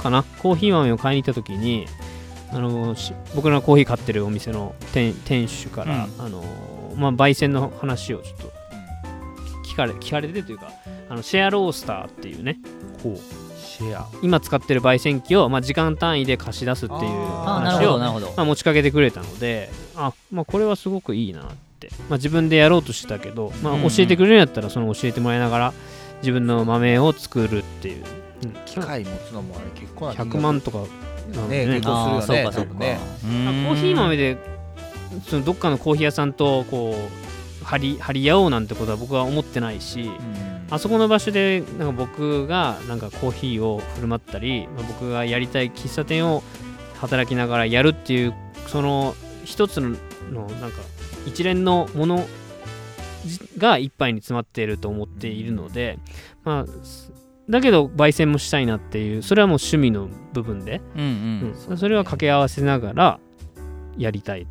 かなコーヒー豆を買いに行った時にあのし僕らのコーヒー買ってるお店の店店主から、うん。あのまあ、焙煎の話をちょっと聞かれ聞かれてというかあのシェアロースターっていうねシェア。今使ってる焙煎機を、まあ、時間単位で貸し出すっていう話をまあ、持ちかけてくれたのであ、まあ、これはすごくいいなって、まあ、自分でやろうとしてたけど、まあ、教えてくれるんやったらその教えてもらいながら自分の豆を作るっていう、うん、機械持つのもあれ結構な100万とかね。ね結構するよねそうかそうか多分ね。うん。コーヒー豆でそのどっかのコーヒー屋さんとこう張り張り合おうなんてことは僕は思ってないし、あそこの場所でなんか僕がなんかコーヒーを振る舞ったり、まあ、僕がやりたい喫茶店を働きながらやるっていうその一つののなんか一連のものじが一杯に詰まっていると思っているので、まあすだけど焙煎もしたいなっていうそれはもう趣味の部分で、うんうん。うんそそれは掛け合わせながらやりたい。っ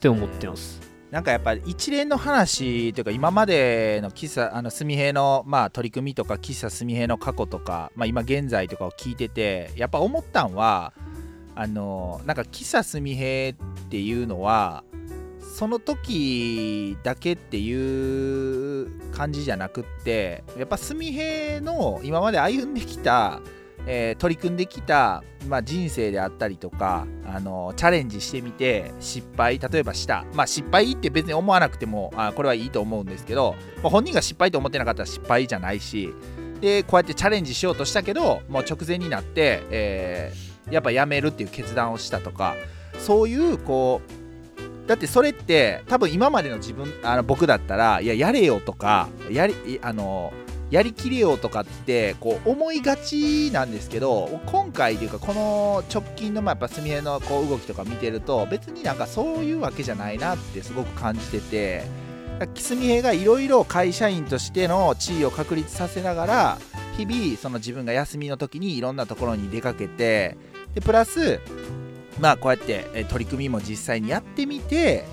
て思ってます、なんかやっぱり一連の話というか今までの喫茶あの純平のまあ取り組みとか喫茶純平の過去とか、まあ、今現在とかを聞いててやっぱ思ったんはあのなんか喫茶純平っていうのはその時だけっていう感じじゃなくってやっぱ純平の今まで歩んできたえー取り組んできた、まあ、人生であったりとか、あのチャレンジしてみて失敗例えばした、まあ、失敗って別に思わなくてもあこれはいいと思うんですけど、まあ本人が失敗と思ってなかったら失敗じゃないしでこうやってチャレンジしようとしたけどもう直前になって、えーやっぱやめるっていう決断をしたとかそういうこうだってそれって多分今までの自分あの僕だったらいややれよとかやりあのやりきれよとかってこう思いがちなんですけど今回というかこの直近のまあやっぱすみれのこう動きとか見てると別になんかそういうわけじゃないなってすごく感じててすみへがいろいろ会社員としての地位を確立させながら日々その自分が休みの時にいろんなところに出かけてでプラスまあこうやってえ取り組みも実際にやってみて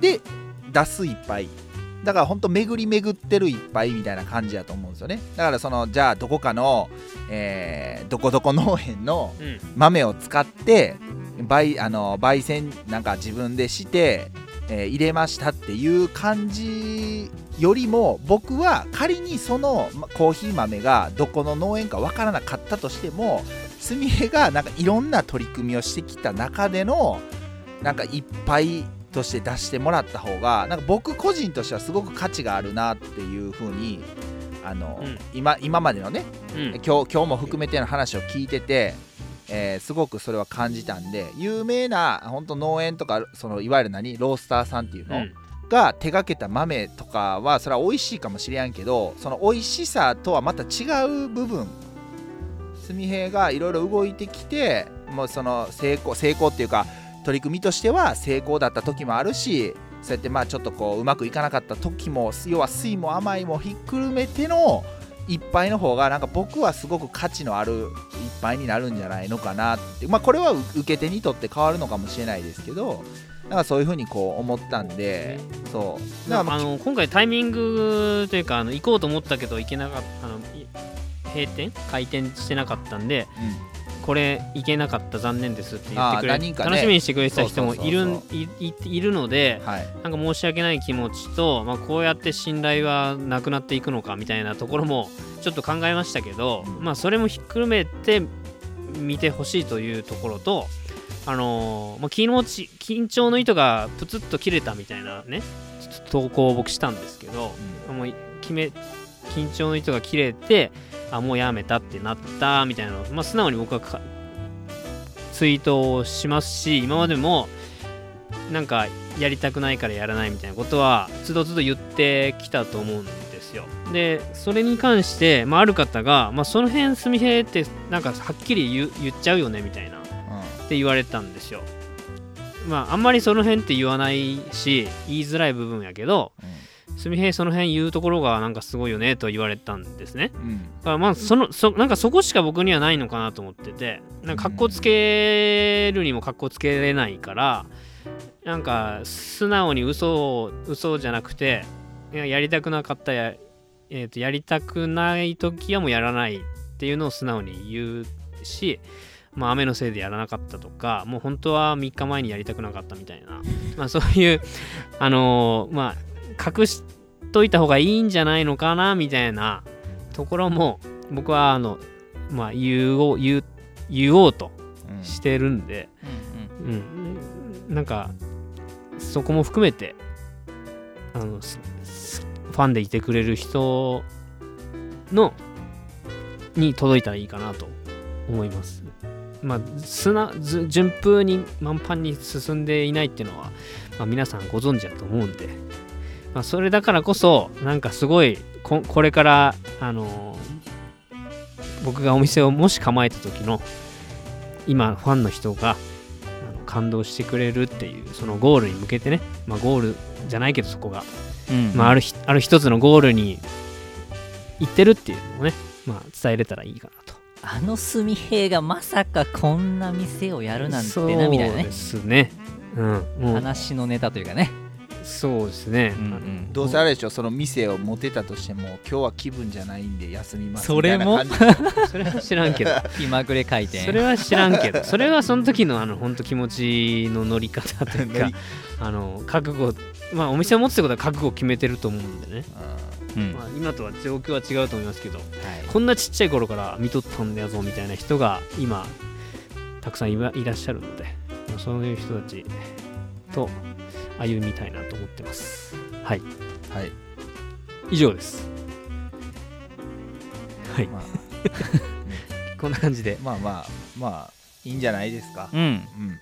で出す一杯。だから本当巡り巡ってる一杯みたいな感じだと思うんですよね。だからそのじゃあどこかの、えーどこどこ農園のうん。豆を使って焙あの焙煎なんか自分でして、えー入れましたっていう感じよりも僕は仮にそのまコーヒー豆がどこの農園かわからなかったとしてもすみれがなんかいろんな取り組みをしてきた中でのなんか一杯として出してもらった方がなんか僕個人としてはすごく価値があるなっていう風にあの、うん。今今までのねうん。今日今日も含めての話を聞いてて、えーすごくそれは感じたんで有名な本当農園とかそのいわゆる何？ロースターさんっていうの、うん。が手がけた豆とかはそれは美味しいかもしれんけどその美味しさとはまた違う部分純平がいろいろ動いてきてもうその成功成功っていうか取り組みとしては成功だった時もあるしそうやってまあちょっとこううまくいかなかった時も要は酸いも甘いもひっくるめての一杯の方がなんか僕はすごく価値のある一杯になるんじゃないのかなってまあこれは受け手にとって変わるのかもしれないですけどなんかそういうふうにこう思ったんでそう。だからまああの今回タイミングというかあの行こうと思ったけど行けなかったあのい閉店開店してなかったんでこれ行けなかった残念ですって言ってくれ、ね楽しみにしてくれてた人もいるいいいるのではい。なんか申し訳ない気持ちと、まあ、こうやって信頼はなくなっていくのかみたいなところもちょっと考えましたけど、うん。まあ、それもひっくるめて見てほしいというところと、あのーまあ、気持ち緊張の糸がプツッと切れたみたいなねちょっと投稿を僕したんですけど、もう決め緊張の糸が切れてあもうやめたってなったみたいなの。を、まあ、素直に僕はかツイートをしますし今までもなんかやりたくないからやらないみたいなことはつどつど言ってきたと思うんですよ。でそれに関して、まあ、ある方が、まあ、その辺すみへってなんかはっきり言う言っちゃうよねみたいな。って言われたんですよ。まああんまりその辺って言わないし言いづらい部分やけどすみへその辺言うところがなんかすごいよねと言われたんですね。うん。うんだからまあそのそなんかそこしか僕にはないのかなと思っててなんか格好つけるにも格好つけれないからなんか素直に嘘を嘘じゃなくてやりたくなかったや,、えー、とやりたくない時はもうやらないっていうのを素直に言うしまあ雨のせいでやらなかったとかもう本当は3日前にやりたくなかったみたいな。まあそういうあのーまあ隠しといた方がいいんじゃないのかなみたいな。ところも僕はあのまあ言おう言う言おうとうん。してるんで、うん、なんかそこも含めてあのファンでいてくれる人のに届いたらいいかなと思います。まあ、すなず順風に満帆に進んでいないっていうのは、まあ、皆さんご存知だと思うんで、まあ、それだからこそなんかすごいここれから、あの僕がお店をもし構えた時の今ファンの人が感動してくれるっていうそのゴールに向けてね、まあ、ゴールじゃないけどそこが、うんまあ、あるひある一つのゴールに行ってるっていうのをね、まあ、伝えれたらいいかなと。あの純平がまさかこんな店をやるなんてなみたいなね。そうですね。うん。話のネタというかね、そうですね、うんうん。どうせあれでしょその店を持てたとしても今日は気分じゃないんで休みますそれもみたいな感じ。それは知らんけど。気まぐれ回転。それは知らんけど。それはその時のあの本当気持ちの乗り方というか あの覚悟。まあお店を持つってことは覚悟を決めてると思うんでね、うん。まあ、今とは状況は違うと思いますけどはい。こんなちっちゃい頃から見とったんだよみたいな人が今たくさんいらっしゃるのでまあそういう人たちと歩みたいなと思ってます。はい。はい。以上です。はい。まあ こんな感じでまあまあまあいいんじゃないですか。うん。うん。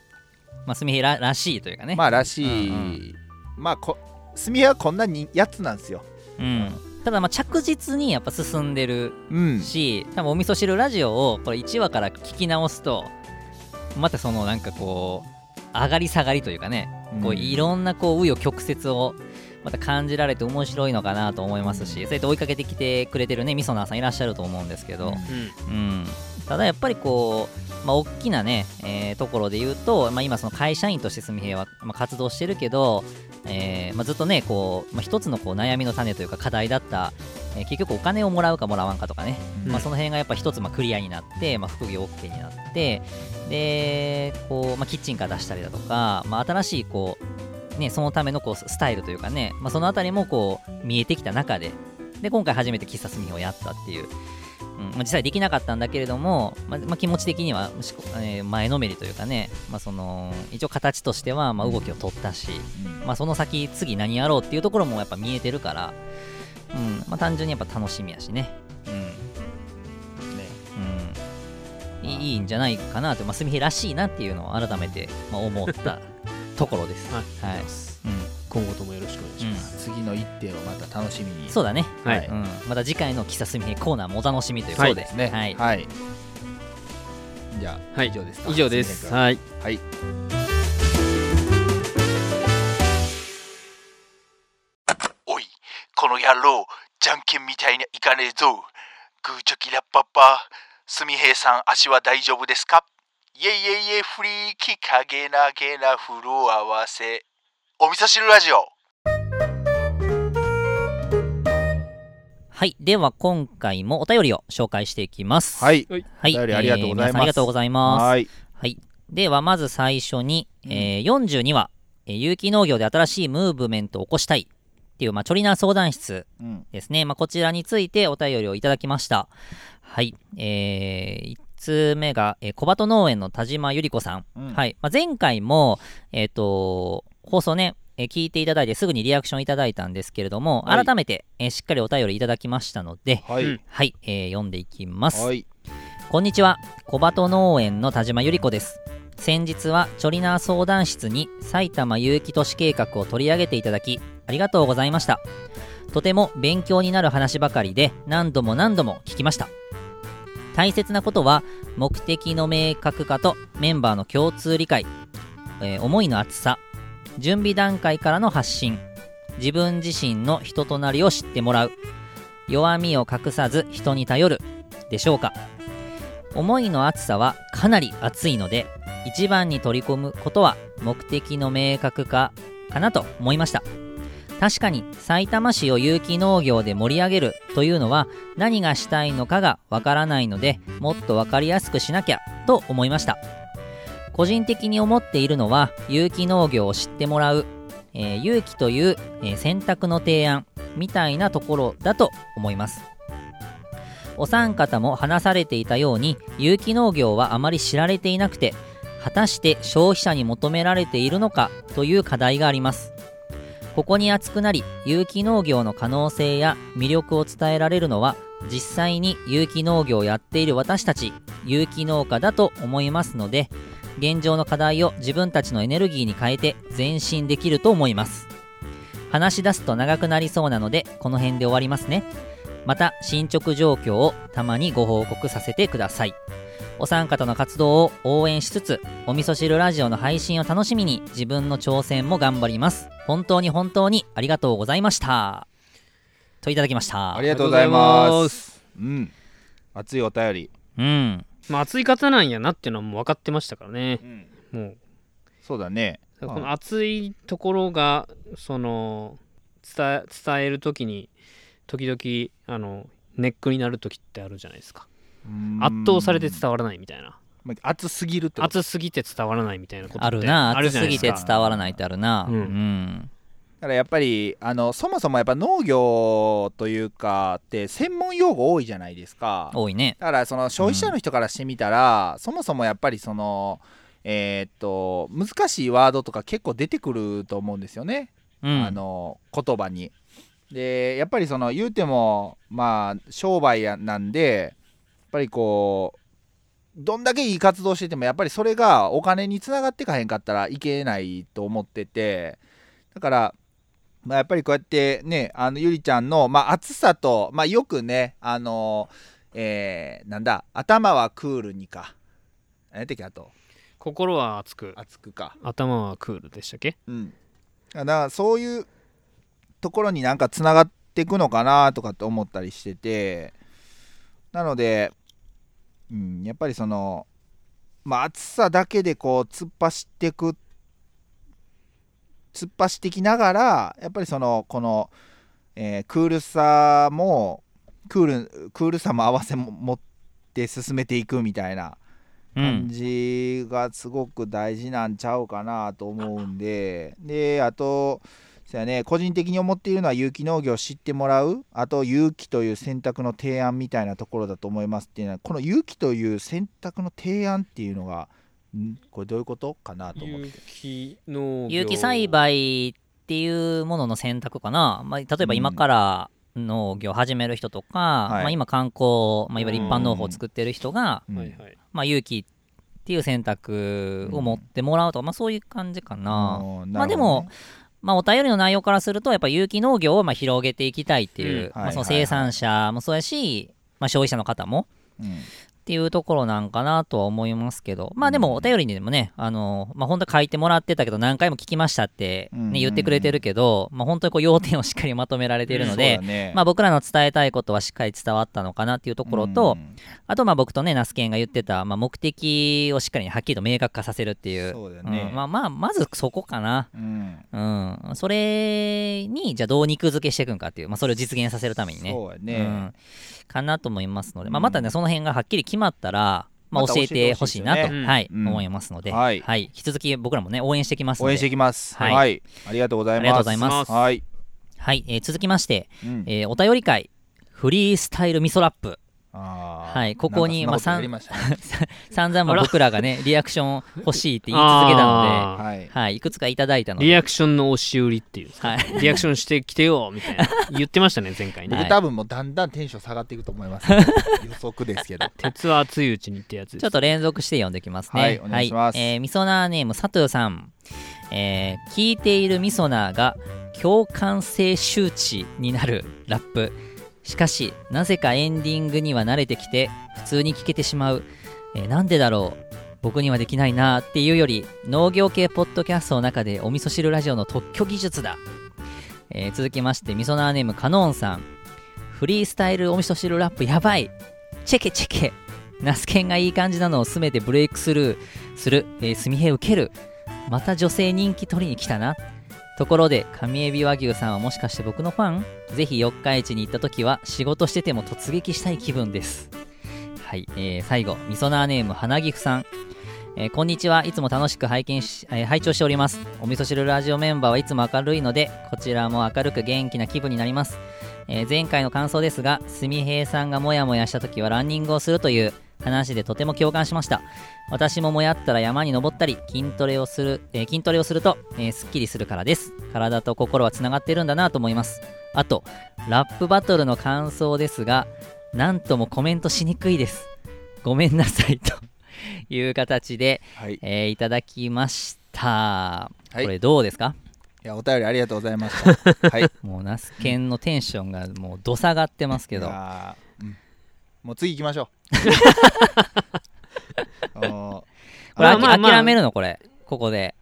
まあ純平ららしいというかね。まあらしい、うんまあこすみはこんなにやつなんですよ。うん。ただまあ着実にやっぱ進んでるうん。し多分お味噌汁ラジオをこれ1話から聞き直すとまたそのなんかこう上がり下がりというかね、こういろんなこう紆余曲折をまた感じられて面白いのかなと思いますしそうやって追いかけてきてくれてるねみそなーさんいらっしゃると思うんですけど、うん、ただやっぱりこう、まあ、大きなね、えーところで言うと、まあ、今その会社員として純平は、まあ、活動してるけど、えーまあ、ずっとねこう、まあ、一つのこう悩みの種というか課題だった、えー結局お金をもらうかもらわんかとかね、うん。まあ、その辺がやっぱ一つまあクリアになって、まあ、副業 OK になって。でこう、まあ、キッチンカー出したりだとか、まあ、新しいこう、ね、そのためのこうスタイルというかね、まあ、そのあたりもこう見えてきた中でで今回初めて喫茶すみをやったっていう、うんまあ、実際できなかったんだけれども、まあまあ、気持ち的には、えー前のめりというかね、まあ、その一応形としてはまあ動きを取ったし、まあ、その先次何やろうっていうところもやっぱ見えてるから、うん。まあ、単純にやっぱ楽しみやしね。うん。ね。うん、いいいいんじゃないかなと、まあ、純平らしいなっていうのを改めて、まあ、思ったところです。はい。はい。うん。今後ともよろしくお願いします、次の一手をまた楽しみに。そうだね、はい。うん、また次回の喫茶純平コーナーもお楽しみということで、そうですね。はい。はい、じゃあ、はい。以上ですか以上です。はい。はいこの野郎じゃんけんみたいにいかねえぞ。グーチョキラッパッパすみへいさん足は大丈夫ですか？イェイイェイイェイフリーキ影なげな風呂合わせ。お味噌汁ラジオ。はい、では今回もお便りを紹介していきます。はい。はい、お便りありがとうございます。えーありがとうございます。はい。はい。では、まず最初に、えー42話、えー有機農業で新しいムーブメントを起こしたいっていう、まあ、チョリナー相談室うんですね。まあ、こちらについてお便りをいただきました。はい。えー、1つ目が、えー小鳩農園の田島ゆり子さん。うんはい。まあ、前回も、えっ、と、放送ね、えー聞いていただいてすぐにリアクションいただいたんですけれども、はい改めて、えーしっかりお便りいただきましたので、はい、うんはい、えー読んでいきます。はいこんにちは。小鳩農園の田島ゆり子です。先日はチョリナー相談室に埼玉有機都市計画を取り上げていただき、ありがとうございました。とても勉強になる話ばかりで何度も何度も聞きました。大切なことは目的の明確化とメンバーの共通理解、えー思いの厚さ、準備段階からの発信、自分自身の人となりを知ってもらう、弱みを隠さず人に頼る、でしょうか。思いの厚さはかなり熱いので一番に取り込むことは目的の明確化かなと思いました。確かに埼玉市を有機農業で盛り上げるというのは何がしたいのかがわからないのでもっとわかりやすくしなきゃと思いました。個人的に思っているのは有機農業を知ってもらう、えー有機という、えー選択の提案みたいなところだと思います。お三方も話されていたように有機農業はあまり知られていなくて果たして消費者に求められているのかという課題があります。ここに熱くなり有機農業の可能性や魅力を伝えられるのは実際に有機農業をやっている私たち有機農家だと思いますので現状の課題を自分たちのエネルギーに変えて前進できると思います。話し出すと長くなりそうなのでこの辺で終わりますね。また進捗状況をたまにご報告させてください。お三方の活動を応援しつつお味噌汁ラジオの配信を楽しみに自分の挑戦も頑張ります。本当に本当にありがとうございました。といただきました。ありがとうございます。うん。熱いお便り。うん。まあ熱い方なんやなっていうのはもう分かってましたからね。もう。そうだね。この熱いところがその伝え伝える時に時々あのネックになる時ってあるじゃないですか。圧倒されて伝わらないみたいな。まあ熱すぎるってこと。熱すぎて伝わらないみたいなことってあるな。ある熱すぎて伝わらないってあるな。うんうん。だからやっぱりあのそもそもやっぱ農業というかって専門用語多いじゃないですか。多いね。だからその消費者の人からしてみたら、そもそもやっぱりそのえーっと難しいワードとか結構出てくると思うんですよね、うん。あの言葉に。でやっぱりその言うてもまあ商売やなんでやっぱりこうどんだけいい活動しててもやっぱりそれがお金につながってかへんかったらいけないと思っててだから、まあ、やっぱりこうやってねあのゆりちゃんの、まあ、熱さと、まあ、よくねあのえーなんだ頭はクールにか。何やったっけあと。心は熱く。熱くか。頭はクールでしたっけ？うん。だそういうところになんかつながっていくのかなとかって思ったりしてて。なので、うん、やっぱりそのまあ暑さだけでこう突っ走っていく突っ走ってきながらやっぱりそのこの、えークールさもクールクールさも合わせも持って進めていくみたいなうん。感じがすごく大事なんちゃうかなと思うんで、であとそうやね。個人的に思っているのは有機農業を知ってもらう。あと有機という選択の提案みたいなところだと思いますっていうのはこの有機という選択の提案っていうのがん？これどういうことかなと思って。有機農業。有機栽培っていうものの選択かな、まあ、例えば今から農業を始める人とか、はい。まあ、今観光、まあ、いわゆる一般農法を作ってる人が、うん。はいはい。まあ、有機っていう選択を持ってもらうとか、まあ、そういう感じかな。うん。まあでも、まあ、お便りの内容からするとやっぱ有機農業をまあ広げていきたいっていう、うん。まあ、はいその生産者もそうやし、まあ、消費者の方も。うんっていうところなんかなとは思いますけど、まあでもお便りにでもね、あの、まあ本当書いてもらってたけど何回も聞きましたって、ね、言ってくれてるけど、まあ本当にこう要点をしっかりまとめられているのでね。まあ僕らの伝えたいことはしっかり伝わったのかなっていうところと、うん。あとまあ僕とね、ナスケンが言ってた、まあ目的をしっかりはっきりと明確化させるっていう、そうだよね。ん。まあまあ、まずそこかな。うん。うん。それに、じゃあどう肉付けしていくんかっていう、まあそれを実現させるためにね。そうやね、うん、かなと思いますので、まあ、うん。またね、その辺がはっきり決まったら、まあ、教えててほしいなと、はいうん。思いますので、ははい。い引き続き僕らもね、応援してきます応援していきます。は、はいい。ありがとうございます。ありがとうございます。はい、はい。えー続きまして、うん。えーお便り会、フリースタイル味噌ラップ、はいここにまあやりましたね。散々まああら。僕らがね、リアクション欲しいって言い続けたので、はい、いくつかいただいたので、リアクションの押し売りっていうはい、リアクションしてきてよみたいな。言ってましたね前回ね、はい僕多分もうだんだんテンション下がっていくと思います、予測ですけど。鉄は熱いうちにってやつですちょっと連続して読んできますね。はいお願いします。えーみそなーネーム佐藤さん。えー聞いているみそなーが共感性周知になるラップ。しかし、なぜかエンディングには慣れてきて、普通に聞けてしまう。えーなんでだろう？僕にはできないなーっていうより、農業系ポッドキャストの中でお味噌汁ラジオの特許技術だ。えー続きまして、みそなーネームカノンさん。フリースタイルお味噌汁ラップやばい。チェケチェケ。ナスケンがいい感じなのを全てブレイクスルーする、えー、スミヘ受けるまた女性人気取りに来たなところで上エビ和牛さんはもしかして僕のファン？ぜひ四日市に行った時は仕事してても突撃したい気分です。はい、えー最後みそなーネーム花岐阜さん。えーこんにちは。いつも楽しく拝見し、えー拝聴しております。お味噌汁ラジオメンバーはいつも明るいのでこちらも明るく元気な気分になります。えー前回の感想ですが、すみへいさんがモヤモヤした時はランニングをするという話でとても共感しました。私ももやったら山に登ったり、筋トレをする、えー筋トレをすると、えーすっきりするからです。体と心はつながっているんだなと思います。あと、ラップバトルの感想ですが、なんともコメントしにくいです。ごめんなさいと いう形で、はい、いえーいただきました。はいこれどうですか？やお便りありがとうございました はいもうナスケンのテンションがもうど下がってますけいど。うんもう次行きましょう これ、まあまあ諦めるの？これ。ここで。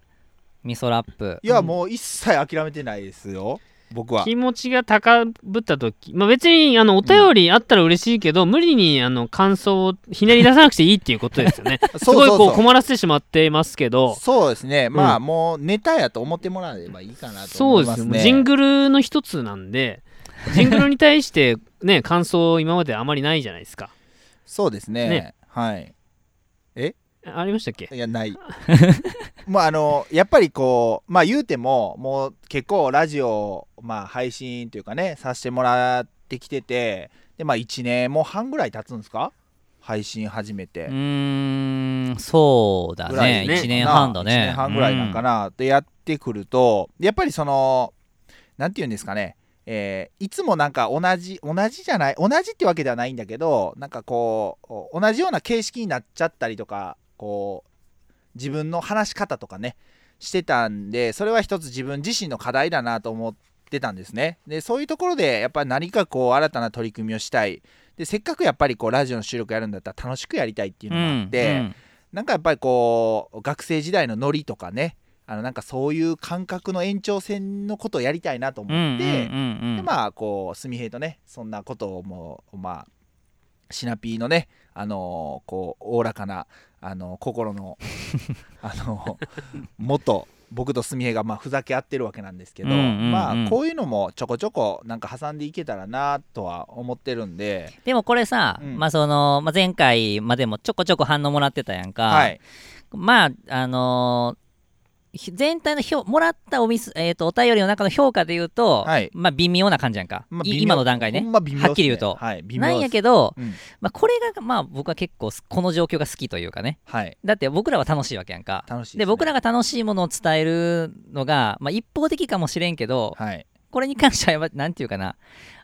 味噌ラップ。いやもう一切諦めてないですよ。僕は。気持ちが高ぶった時、まあ、別にあのお便りあったら嬉しいけど、無理にあの感想をひねり出さなくていいっていうことですよね。すごいこう困らせてしまってますけど。そうですね、まあうん。もうネタやと思ってもらえればいいかなとそうで思いますすね。もうジングルの一つなんでジングルに対してね感想今まであまりないじゃないですかそうですね。ね。はい。ありましたっけ？いや、ない。もうあの、やっぱりこう、まあ言うても、もう結構ラジオ、まあ配信というかね、させてもらってきてて、で、まあ1年も半ぐらい経つんですか？配信始めて。うーんそうだぐらいね。1年半だね。1年半ぐらいなんかな、でやってくるとやっぱりそのなんて言うんですかねえーいつもなんか同じ同じじゃない同じってわけではないんだけどなんかこう同じような形式になっちゃったりとかこう自分の話し方とかねしてたんでそれは一つ自分自身の課題だなと思ってたんですね。でそういうところでやっぱり何かこう新たな取り組みをしたい。でせっかくやっぱりこうラジオの収録やるんだったら楽しくやりたいっていうのがあって、うん。なんかやっぱりこう学生時代のノリとかねあのなんかそういう感覚の延長線のことをやりたいなと思うんって、でまあこうすみへいとねそんなことをもうまあシナピーのねあのこうおおらかなあの心の あの元僕とすみへいがまあふざけ合ってるわけなんですけど、まあこういうのもちょこちょこなんか挟んでいけたらなとは思ってるんで、でもこれさ、うん。まあその、まあ、前回までもちょこちょこ反応もらってたやんか、はい。まああのーひ全体の評もらったおみす、えー、とお便りの中の評価で言うと、はい。まあ微妙な感じやんか、いまあ今の段階ね。ね。はっきり言うと。はい、なんやけど、うん。まあ、これがまあ僕は結構すこの状況が好きというかね。はい。だって僕らは楽しいわけやんか。楽しいです、ね、で僕らが楽しいものを伝えるのが、まあ、一方的かもしれんけど、はい。これに関してはなんていうかな。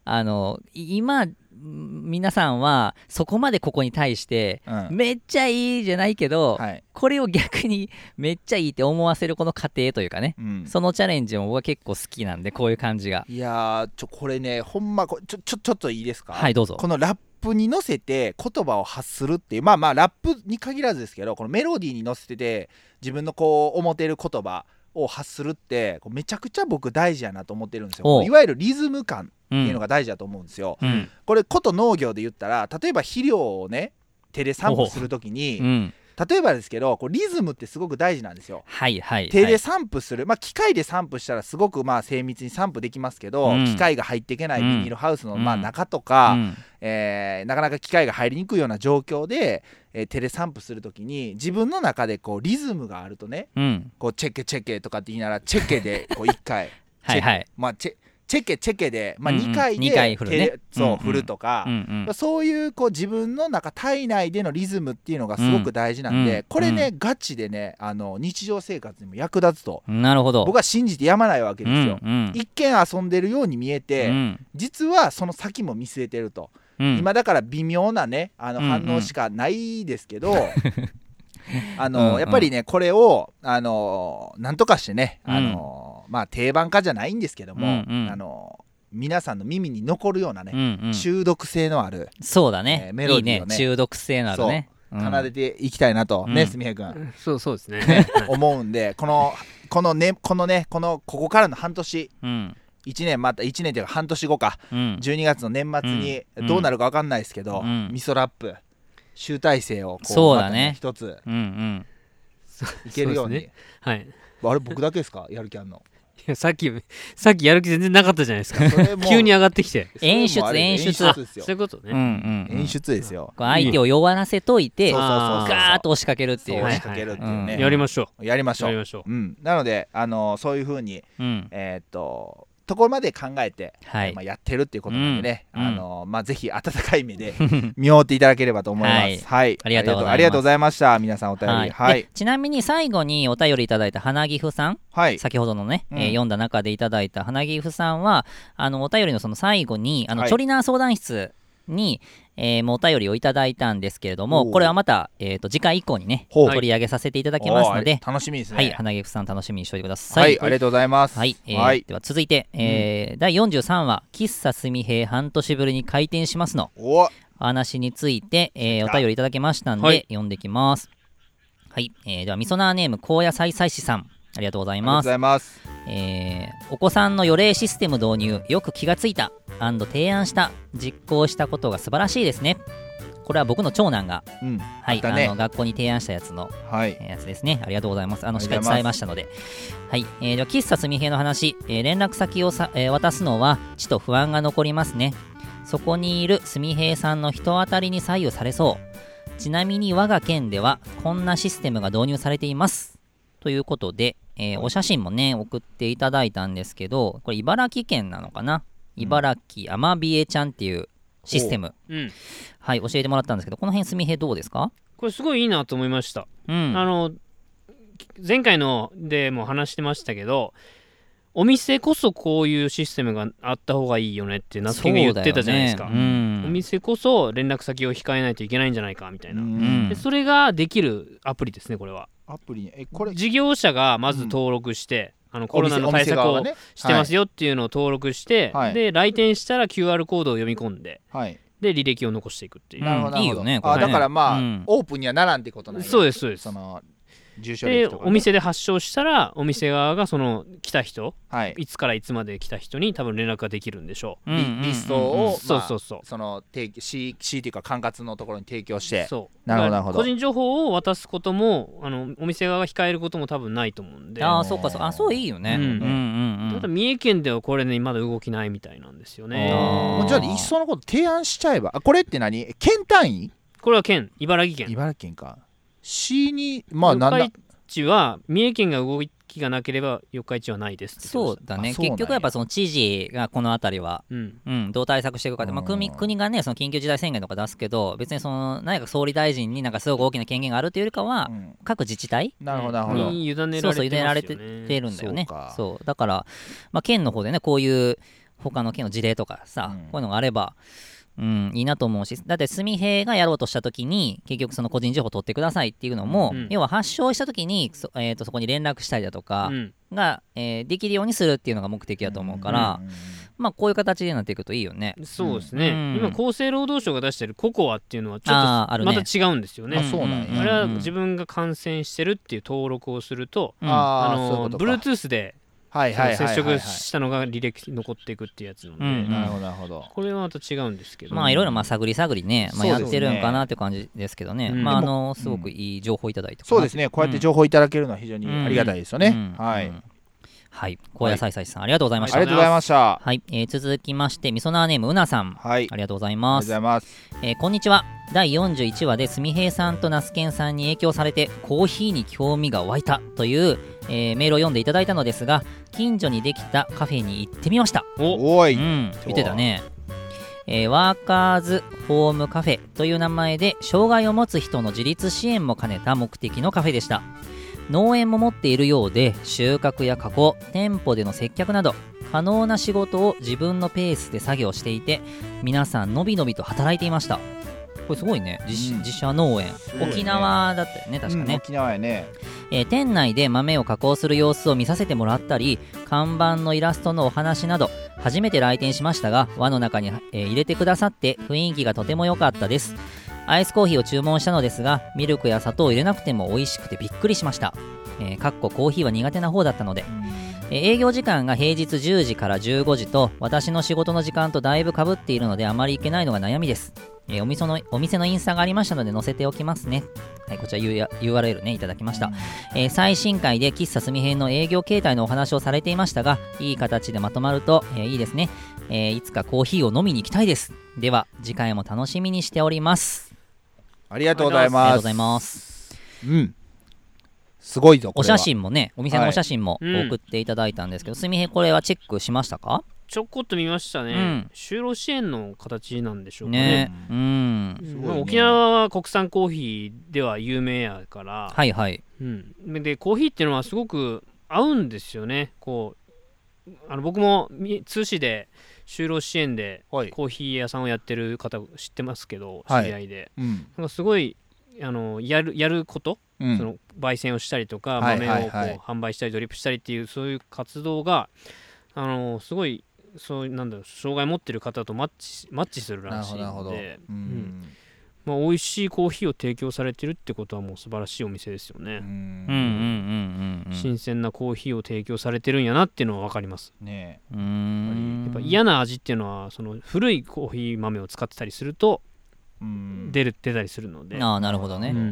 あのい今ん皆さんはそこまでここに対してうん。めっちゃいいじゃないけど、はい。これを逆に めっちゃいいって思わせるこの過程というかね、うん。そのチャレンジも僕は結構好きなんでこういう感じが。いやーちょこれねほんまこちょちょちょっといいですか？はいどうぞ。このラップに乗せて言葉を発するっていうまあまあラップに限らずですけどこのメロディーに乗せてて自分のこう思ってる言葉を発するってこうめちゃくちゃ僕大事やなと思ってるんですよ。いわゆるリズム感うっていうのが大事だと思うんですよ、うん。これこと農業で言ったら例えば肥料をね手で散布するときにう。ん。例えばですけどこうリズムってすごく大事なんですよ。はいはい手ではい散布する、まあ、機械で散布したらすごくまあ精密に散布できますけど、うん。機械が入っていけないビニールハウスのうん。まあ中とか、うん。えーなかなか機械が入りにくいような状況で、えー手で散布するときに自分の中でこうリズムがあるとねうん。こうチェッケチェッケとかって言いながらチェッケで こう1回 はいはい。まあ、チェチェッケチェッケで、まあ、うんうん。2回で二回振るね。そう、うんうん。振るとかう、んうん。そういうこう自分の中体内でのリズムっていうのがすごく大事なんで、うん。これね、ガチでねあの日常生活にも役立つとなるほど。僕は信じてやまないわけですよ。うんうん。一見遊んでるように見えて、うん。実はその先も見据えてると、うん。今だから微妙なねあのうんうん。反応しかないですけど、あのうんうん。やっぱりねこれをあのなんとかしてね、うん。あのまあ定番化じゃないんですけども、うんうん。あの皆さんの耳に残るようなうね、んうん。中毒性のあるそうだね。えーメロディーをね。いいね。中毒性のあるね。う。ん奏でていきたいなと、ねうん。すみへい君そうそうですね思うんでこのこのねこのねこのここからの半年うん1年また1年というか半年後か。うん。12月の年末にうん。どうなるか分かんないですけど、うん。味噌ラップ。集大成をこうそうだね。一つ。うんうん。いけるように。ね。はい。あれ僕だけですか？やる気あんの？いやさっきさっきやる気全然なかったじゃないですか。急に上がってきて。演出演出。演出ですよ。そういうことね、うんうん。うん演出ですよ。相手を弱らせといてそうガーッと押しかけるっていう。押しかけるっていうね、うんやりましょやりましょう。うやりましょう。うん、なのであのそういうふうにうん。えーっとところまで考えて、はい。まあ、やってるっていうことなんでね、うん。あのまあ、ぜひ温かい目で 見守っていただければと思います。はい、ありがとうございます。ありがとうございました。皆さんお便り。はい。はい、でちなみに最後にお便りいただいた花岐阜さんはい、先ほどのね、うん。えー読んだ中でいただいた花岐阜さんはあのお便りのその最後にあの、はい。チョリナー相談室に、えーもうお便りをいただいたんですけれどもこれはまた、えー、と次回以降にね取り上げさせていただきますので楽しみですね。はい花岐阜さん楽しみにしておいてくださはいい、ありがとうございます。はい、えーはい。では続いて、えー第43話「喫茶すみへい半年ぶりに開店します」の。お、お話について、えーお便りいただきましたんで、はい。読んできます。はい、えーではみそなーネーム高野菜菜師さんありがとうございます。ありがとうございます。えーお子さんの予令システム導入よく気がついた提案した実行したことが素晴らしいですねこれは僕の長男が、うんはいだねあの学校に提案したやつのはいえーやつですね。ありがとうございます。あの、しっかり伝えましたので。はい。えーでは、喫茶すみへの話、えー連絡先をさ、えー渡すのは、ちと不安が残りますね。そこにいるすみへいさんの人当たりに左右されそう。ちなみに我が県では、こんなシステムが導入されています。ということで、えーお写真もね、送っていただいたんですけど、これ茨城県なのかな？茨城アマビエちゃんっていうシステム。う。ん。はい、教えてもらったんですけど、この辺すみへどうですか？これすごいいいなと思いました、うん。あの前回のでも話してましたけどお店こそこういうシステムがあった方がいいよねってナスケが言ってたじゃないですか、ね。うん。お店こそ連絡先を控えないといけないんじゃないかみたいな、うん。でそれができるアプリですねこれは。アプリにえこれ。事業者がまず登録して、あのコロナのお対策をしてますよっていうのを登録して、はい。で来店したら QR コードを読み込んではい。で履歴を残していくっていう、いいよねあね。だからまあ、うん。オープンにはならんってことなんや。そうですそうです。その住所で歴とかね。お店で発症したらお店側がその来た人はい。いつからいつまで来た人に多分連絡ができるんでしょう、うんうんうんうん。リリストを、そうまあそうそう。その提供 C, C っていうか管轄のところに提供して。そう。なるほどなるほど。個人情報を渡すこともあのお店側が控えることも多分ないと思うんで。ああ、そうか、そう、あ、そういいよね。うんうんうんうん。ただ三重県ではこれねまだ動きないみたいなんですよね。あー。もうじゃあいっそのこと提案しちゃえばあこれって何？県単位？これは県。茨城県。茨城県か C にまあ四日市は三重県が動きがなければ四日市はないですそうだね。結局やっぱその知事がこの辺りは、ましたうん、どう対策していくかって、まあ、うん国国がねその緊急事態宣言とか出すけど別にその内閣総理大臣になんかすごく大きな権限があるというよりかは、うん。各自治体なるほどなるうん、ほど。に委ねられてそうそう委ねられてますよねてるんだよね。そうか。そう。だから、まあ、県の方でねこういう他の県の事例とかさ、うん。こういうのがあればうん、いいなと思うしだって住平がやろうとした時に結局その個人情報を取ってくださいっていうのも、うん。要は発症した時にそ,、えー、とそこに連絡したりだとかうん。が、えーできるようにするっていうのが目的だと思うから、うんまあこういう形になっていくといいよね。そうですね、うん。今厚生労働省が出してるココアっていうのはちょっとね。また違うんですよね。あそうなんや。あれはうん自分が感染してるっていう登録をすると、うん。あああそういう Bluetooth ではいはい接はい触したのが履歴に残っていくっていうやつなので、うんなるほどなるほど。これはまた違うんですけど、まあいろいろまあ探り探りね、まあ、やってるんかなっていう感じですけどね、うん。まああでのすごくいい情報いただいて、そうですね。こうやって情報いただけるのは非常にありがたいですよね、うん。はい、うん。はい。高野菜菜さんありがとうございました。ありがとうございました。はい、えー続きましてみそなーネームうなさん。はい。ありがとうございありますがとうございます。えーこんにちは。第41話ですみへいさんと那須健さんに影響されてコーヒーに興味が湧いたという、えーメールを読んでいただいたのですが近所にできたカフェに行ってみました。お。おい、うん言ってたね。えーワーカーズホームカフェという名前で障害を持つ人の自立支援も兼ねた目的のカフェでした。農園も持っているようで収穫や加工店舗での接客など可能な仕事を自分のペースで作業していて皆さんのびのびと働いていましたこれすごいね。自,、うん。自社農園。沖縄だったよね確かね、うん沖縄やね。えー店内で豆を加工する様子を見させてもらったり看板のイラストのお話など初めて来店しましたが輪の中に、えー入れてくださって雰囲気がとても良かったです。アイスコーヒーを注文したのですがミルクや砂糖を入れなくても美味しくてびっくりしました、えーかっこコーヒーは苦手な方だったので、えー営業時間が平日10時から15時と私の仕事の時間とだいぶかぶっているのであまり行けないのが悩みです、えーお店のお店のインスタがありましたので載せておきますね。はい、こちら URL ねいただきました、えー最新回で喫茶すみ編の営業形態のお話をされていましたがいい形でまとまると、えーいいですね、えーいつかコーヒーを飲みに行きたいです。では次回も楽しみにしております。ありがとうございありがますとうございます。うん。すごいぞこお写真もねお店のお写真もはい。送っていただいたんですけど、すみへこれはチェックしましたか？ちょこっと見ましたね、うん。就労支援の形なんでしょうかね。ね。うん。まあ沖縄は国産コーヒーでは有名やから、はいはい。うん、でコーヒーっていうのはすごく合うんですよね。こうあの僕もみ通市で就労支援ではい。コーヒー屋さんをやってる方知ってますけどはい。知り合いで、うん。なんかすごいあのやるやること、うん。その焙煎をしたりとかはい。豆をこう販売したりドリップしたりっていうそういう活動があのすごいそうなんだろう障害持ってる方とマッチマッチするならしいので、ううん。んまあ、美味しいコーヒーを提供されてるってことはもう素晴らしいお店ですよね、うん。うんうんうんうんうん新鮮なコーヒーを提供されてるんやなっていうのは分かります。ねやっぱ嫌な味っていうのはその古いコーヒー豆を使ってたりするとうん。出る出たりするので、ああなるほどね。ううん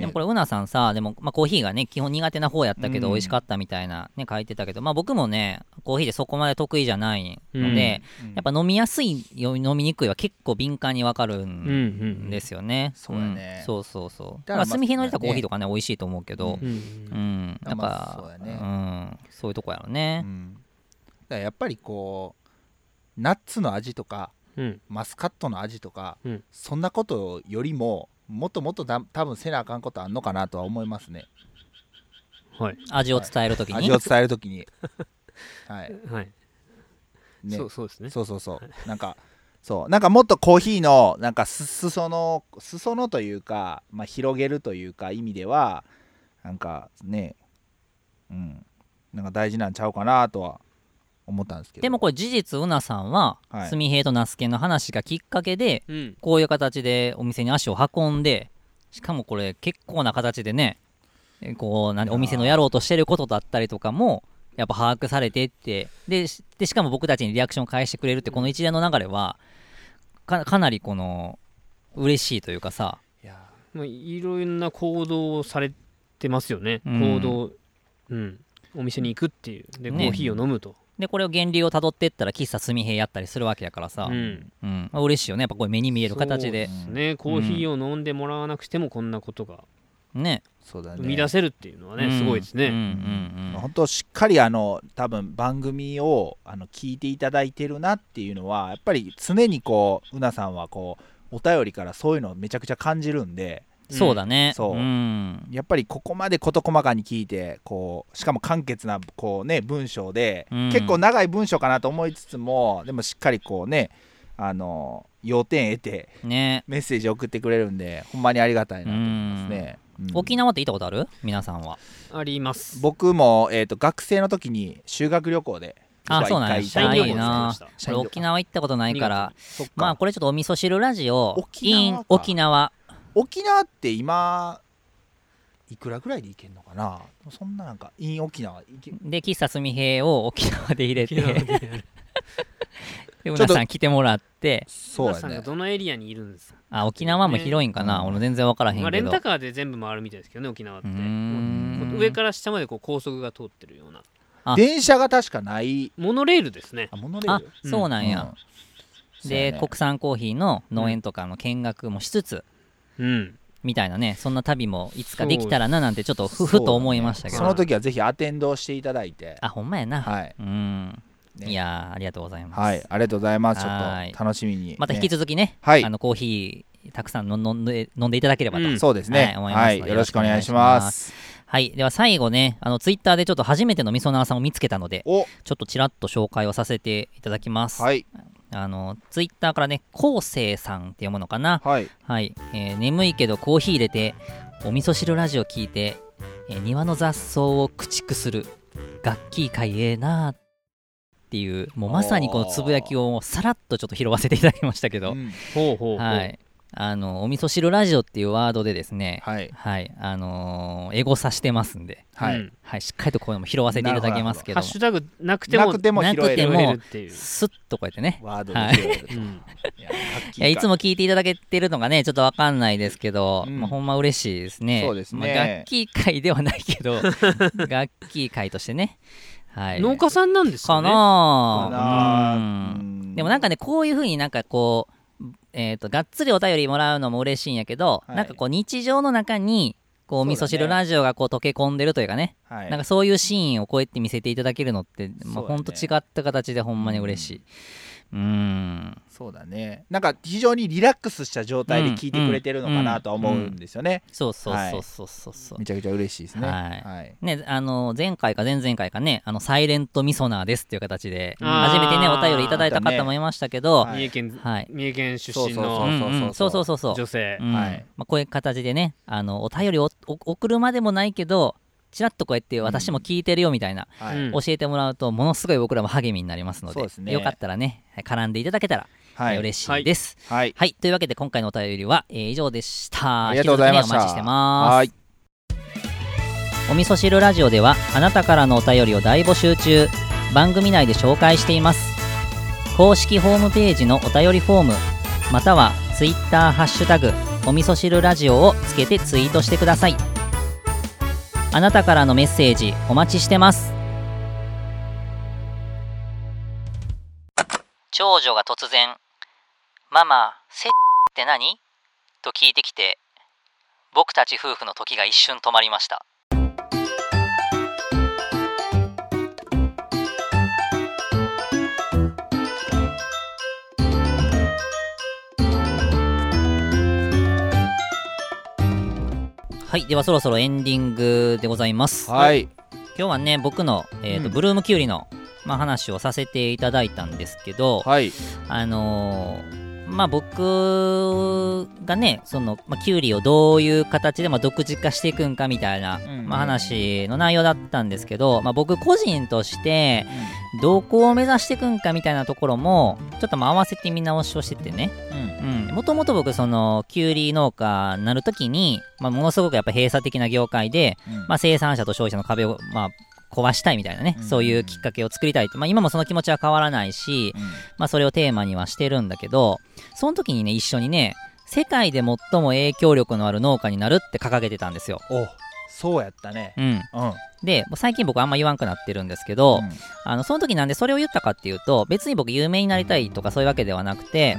でもこれうなさんさでも、まあ、コーヒーがね基本苦手な方やったけどうん。美味しかったみたいなね書いてたけどまあ僕もねコーヒーでそこまで得意じゃないので、うん。やっぱ飲みやすいよ飲みにくいは結構敏感にわかるうんですよね、そうやね。ん。そうそうそう。だから炭火の入れたコーヒーとかね美味しいと思うけど。うんうん、やっまぱうやね。うん、そういうとこやろね。う、ん。だやっぱりこうナッツの味とかうん。マスカットの味とか、うん。そんなことよりももっともっとだ多分せなあかんことあんのかなとは思いますね。はい。味を伝えるときに、味を伝えるときに。はい。はい、ね。そうそうですね。そうそうそう。なんかそう。なんかもっとコーヒーのなんかす裾の裾のというか、まあ、広げるというか意味ではなんかねうん。なんか大事なんちゃうかなとは思ったんですけど。でもこれ事実うなさんは、はい。すみへいと那須研の話がきっかけでうん。こういう形でお店に足を運んでしかもこれ結構な形でねえこうなんお店のやろうとしてることだったりとかもやっぱ把握されてってでしでしかも僕たちにリアクションを返してくれるってこの一連の流れはかかなりこの嬉しいというかさ。いろんな行動をされてますよね、うん。行動うん。お店に行くっていう。で、ね。コーヒーを飲むと、でこれを源流をたどってったら喫茶すみへいやったりするわけやからさ、ううん。んまあ、嬉しいよね。やっぱこういう目に見える形で。そうですね。コーヒーを飲んでもらわなくてもこんなことがね。そうだね。生み出せるっていうのはね、うん。すごいですね、うんうんうん。本当しっかりあの多分番組をあの聞いていただいてるなっていうのはやっぱり常にこううなさんはこうお便りからそういうのをめちゃくちゃ感じるんでそうだね。そう。うん。やっぱりここまで事細かに聞いてこうしかも簡潔なこうね文章で、うん。結構長い文章かなと思いつつもでもしっかりこうねあの要点得てね。メッセージ送ってくれるんでほんまにありがたいなと思いますね、うん。沖縄って行ったことある？皆さんは。あります。僕も、えー、と学生の時に修学旅行であそうなんです。いいな沖縄行ったことないから。まあこれちょっとお味噌汁ラジオ。沖縄 in か沖縄沖縄って今いくらぐらいで行けんのかな？そんななんか in 沖縄行けで喫茶すみへいを沖縄で入れて。でうなさん来てもらって。そうやね。皆さんがどのエリアにいるんですか、あ沖縄も広いんかな、うん。俺全然分からへんけど、まあ、レンタカーで全部回るみたいですけどね沖縄って。上から下までこう高速が通ってるような。あ。電車が確かない。モノレールですね。あモノレーあルそうなんや、うん。で、やね。国産コーヒーの農園とかの見学もしつつ、うん。みたいなねそんな旅もいつかできたらななんてちょっとふふと思いましたけど、その時はぜひアテンドしていただいて。あほんまやな、はい。うん、ね。いやーありがとうございます、はい。ありがとうございます。ちょはいっと楽しみに。また引きね続きね、はい。あのコーヒーたくさん飲んで飲んでいただければと、うんそうですね。はい思いますのではい。よろしくお願いします。はい。では最後ねあのツイッターでちょっと初めてのみそなーさんを見つけたのでお。ちょっとちらっと紹介をさせていただきます、はいあのツイッターからねこうせいさんって読むのかな？はい。はい、えー眠いけどコーヒー入れてお味噌汁ラジオ聞いて、えー庭の雑草を駆逐する楽器会ええなっていうもうまさにこのつぶやきをさらっとちょっと拾わせていただきましたけど、うん。ほうほうほう、はいあのお味噌汁ラジオっていうワードでですねはい。はいあのーエゴさしてますんで、はい。うん。はい、しっかりとこういうのも拾わせていただきますけども。ハッシュタグなくてもなくても拾えっていう、スッとこうやってね。ワードで拾えると。うんいやいやいつも聞いていただけてるのがねちょっとわかんないですけど、うん。まあ、ほんま嬉しいですね。そうですね。まあ、楽器会ではないけど 楽器会としてね。はい。農家さんなんですかかねなかなううん。ん。でもなんかねこういうふうになんかこうえー、とがっつりお便りもらうのも嬉しいんやけど、はい。なんかこう日常の中にこうお味噌汁ラジオがこう溶け込んでるというかね。はい。なんかそういうシーンをこうやって見せていただけるのって、まあ、そうだね。ほんと違った形でほんまに嬉しい。うーん。そうだね。なんか非常にリラックスした状態で聞いてくれてるのかなとは思うんですよね。そうそうはいそうそうそう。そう。めちゃくちゃ嬉しいですね。はい。はい。ね、あの前回か前々回かね、あのサイレントミソナーですっていう形で、初めてね、お便りいただいた方もいましたけど、はい。三重県、はい。三重県出身そうのうんうん。そうそうそうそう。女性。うん。はい。まあ、こういう形でね、あのお便りをお送るまでもないけど、ちらっとこうやって私も聞いてるよみたいな、はい。うん。教えてもらうと、ものすごい僕らも励みになりますので、ね。よかったらね、絡んでいただけたらはい。嬉しいです。はい。はい、というわけで今回のお便りは、えー以上でした。ありがとうございました。ねお待ちしてます。はい。お味噌汁ラジオではあなたからのお便りを大募集中。番組内で紹介しています。公式ホームページのお便りフォームまたはツイッターハッシュタグお味噌汁ラジオをつけてツイートしてくださいあなたからのメッセージお待ちしてます長女が突然「ママせって何?」と聞いてきて僕たち夫婦の時が一瞬止まりましたはいではそろそろエンディングでございます。はい。今日はね僕の、えーとうん。ブルームキュウリの、まあ、話をさせていただいたんですけど、はい。あのーまあ僕がねその、まあ、キュウリをどういう形でまあ独自化していくんかみたいな、んまあ、話の内容だったんですけど、まあ、僕個人としてどこを目指していくんかみたいなところもちょっとまあ合わせて見直しをしててね。うん。もともと僕そのキュウリ農家になるときに、まあ、ものすごくやっぱ閉鎖的な業界で、うん。まあ、生産者と消費者の壁を、まあ、壊したいみたいなね、うん。そういうきっかけを作りたいと、まあ、今もその気持ちは変わらないし、うん。まあ、それをテーマにはしてるんだけど、その時にね、一緒にね、世界で最も影響力のある農家になるって掲げてたんですよ。おそうやったね。うん。うん。で、最近僕あんま言わんくなってるんですけど、あの、その時なんでそれを言ったかっていうと、別に僕有名になりたいとかそういうわけではなくて、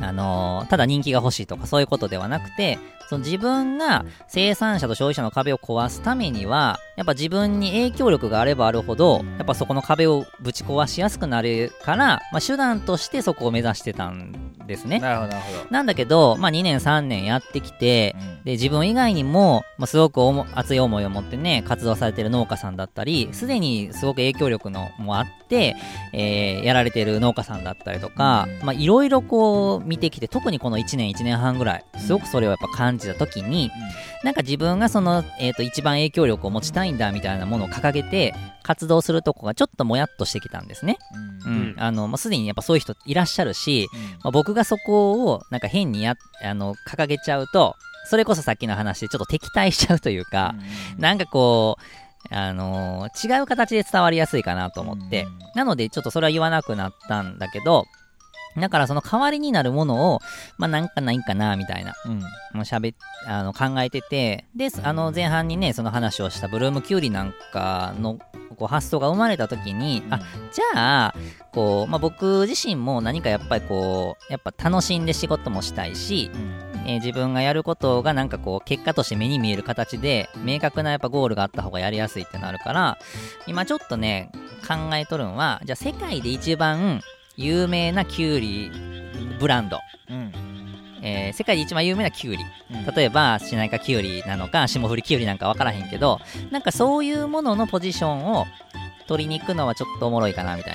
あのーただ人気が欲しいとかそういうことではなくて、その自分が生産者と消費者の壁を壊すためには、やっぱ自分に影響力があればあるほど、やっぱそこの壁をぶち壊しやすくなるから、まあ、手段としてそこを目指してたんですね。なるほどなるほど。なんだけど、まあ、2年3年やってきて、で自分以外にも、まあ、すごく熱い思いを持ってね活動されてる農家さんだったりすでにすごく影響力のもあって、えーやられてる農家さんだったりとかまあいろいろこう見てきて特にこの1年1年半ぐらいすごくそれをやっぱ感じた時に、なんか自分がその、えー、と一番影響力を持ちたいんだみたいなものを掲げて活動するとこがちょっともやっとしてきたんですね。ううん。ん、あの、まあ、すでにやっぱそういう人いらっしゃるし、まあ、僕がそこをなんか変にやあの掲げちゃうとそれこそさっきの話でちょっと敵対しちゃうというか、なんかこう、あのー違う形で伝わりやすいかなと思って、なのでちょっとそれは言わなくなったんだけどだからその代わりになるものを、まあなんかないんかな、みたいな、うん。もう喋っあの考えてて、で、あの前半にね、その話をしたブルームキュウリなんかのこう発想が生まれた時に、あ、じゃあ、こう、まあ僕自身も何かやっぱりこう、やっぱ楽しんで仕事もしたいし、えー自分がやることがなんかこう結果として目に見える形で明確なやっぱゴールがあった方がやりやすいってなるから今ちょっとね考えとるんはじゃあ世界で一番有名なキュウリブランド、うん。えー世界で一番有名なキュウリ。うん。例えばシナイカキュウリなのか霜降りキュウリなんか分からへんけどなんかそういうもののポジションを取りに行くのはちょっとおもろいかなみたい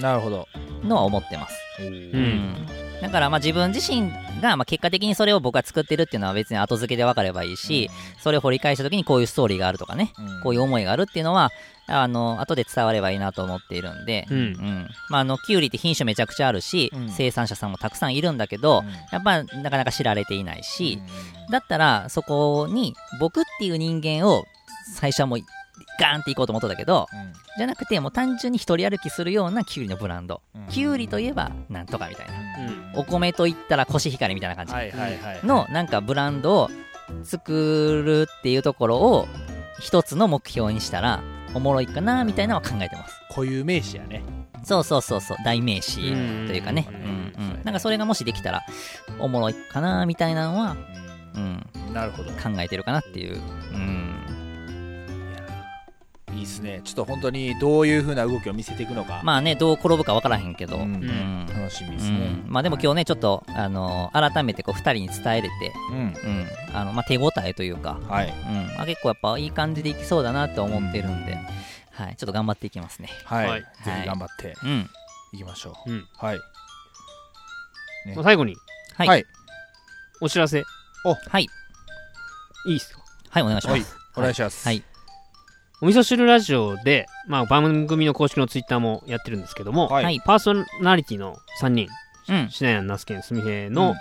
な。るほど。なのは思ってます。ううんんだからまあ自分自身がまあ結果的にそれを僕が作ってるっていうのは別に後付けで分かればいいし、それを掘り返した時にこういうストーリーがあるとかね、こういう思いがあるっていうのはあの後で伝わればいいなと思っているんで、うん。うん。まあ、あのキュウリって品種めちゃくちゃあるし、うん。生産者さんもたくさんいるんだけど、やっぱなかなか知られていないし、だったらそこに僕っていう人間を最初はもうガーンっていこうと思ったんだけどじゃなくてもう単純に一人歩きするようなキュウリのブランド、キュウリといえばなんとかみたいな、お米といったらコシヒカリみたいな感じ。のなんかブランドを作るっていうところを一つの目標にしたらおもろいかなみたいなのは考えてます。固有名詞やね。そうそうそうそう。代名詞うん。というかね。ううんん。うんなんかそれがもしできたらおもろいかなみたいなのは、うん、なるほど。考えてるかなっていう。うんいいっすね。ちょっと本当にどういう風な動きを見せていくのか。まあねどう転ぶか分からへんけど、うん。うん。楽しみですうねん。まあでも今日ねちょっと、あの改めてこう2人に伝えれて、うん。うん。あのまあ、手応えというか、はい。うん。まあ、結構やっぱいい感じでいきそうだなって思ってるんで、はい、ちょっと頑張っていきますね。はい、はい。ぜひ頑張ってうん。いきましょう、うん。はい。ね。まあ最後にはい。はい。お知らせ。いはい。いですか？はい、お願いしまはい。す。お願いします。はい。お味噌汁ラジオで、まあ、番組の公式のツイッターもやってるんですけども、はい。はい。パーソナリティの3人うん。しなやんなすけんすみへいの、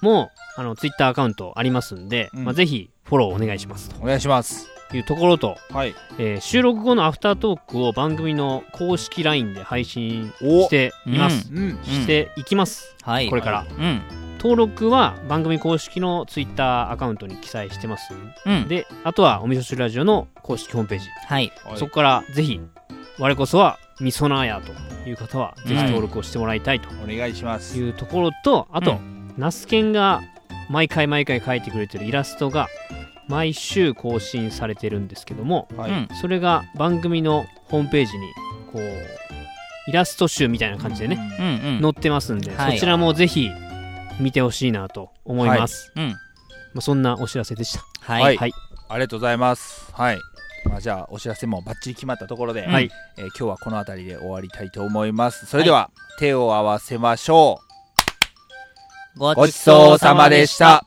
もあのツイッターアカウントありますんで、うん。まあ、ぜひフォローお願いします。お願いします。というところと、はい。えー収録後のアフタートークを番組の公式 LINE で配信おしています、うん。していきます、はい。これから。うん登録は番組公式のツイッターアカウントに記載してます。うん。であとはおみそ汁ラジオの公式ホームページ、はい。はい。そこからぜひ我こそはみそなやという方はぜひはい登録をしてもらいたいと。お願いします。いうところと、あと、うナスケンが毎回毎回描いてくれてるイラストが毎週更新されてるんですけどもはい。うん。それが番組のホームページにこうイラスト集みたいな感じでね、うんうん。載ってますんで、はい。そちらもぜひ見てほしいなと思います、うん。まあ、そんなお知らせでした。はい、はい。はいありがとうございます。はい。まあ、じゃあお知らせもバッチリ決まったところで、はい。えー今日はこの辺りで終わりたいと思います。それでは、手を合わせましょう。ごごちそうさまでした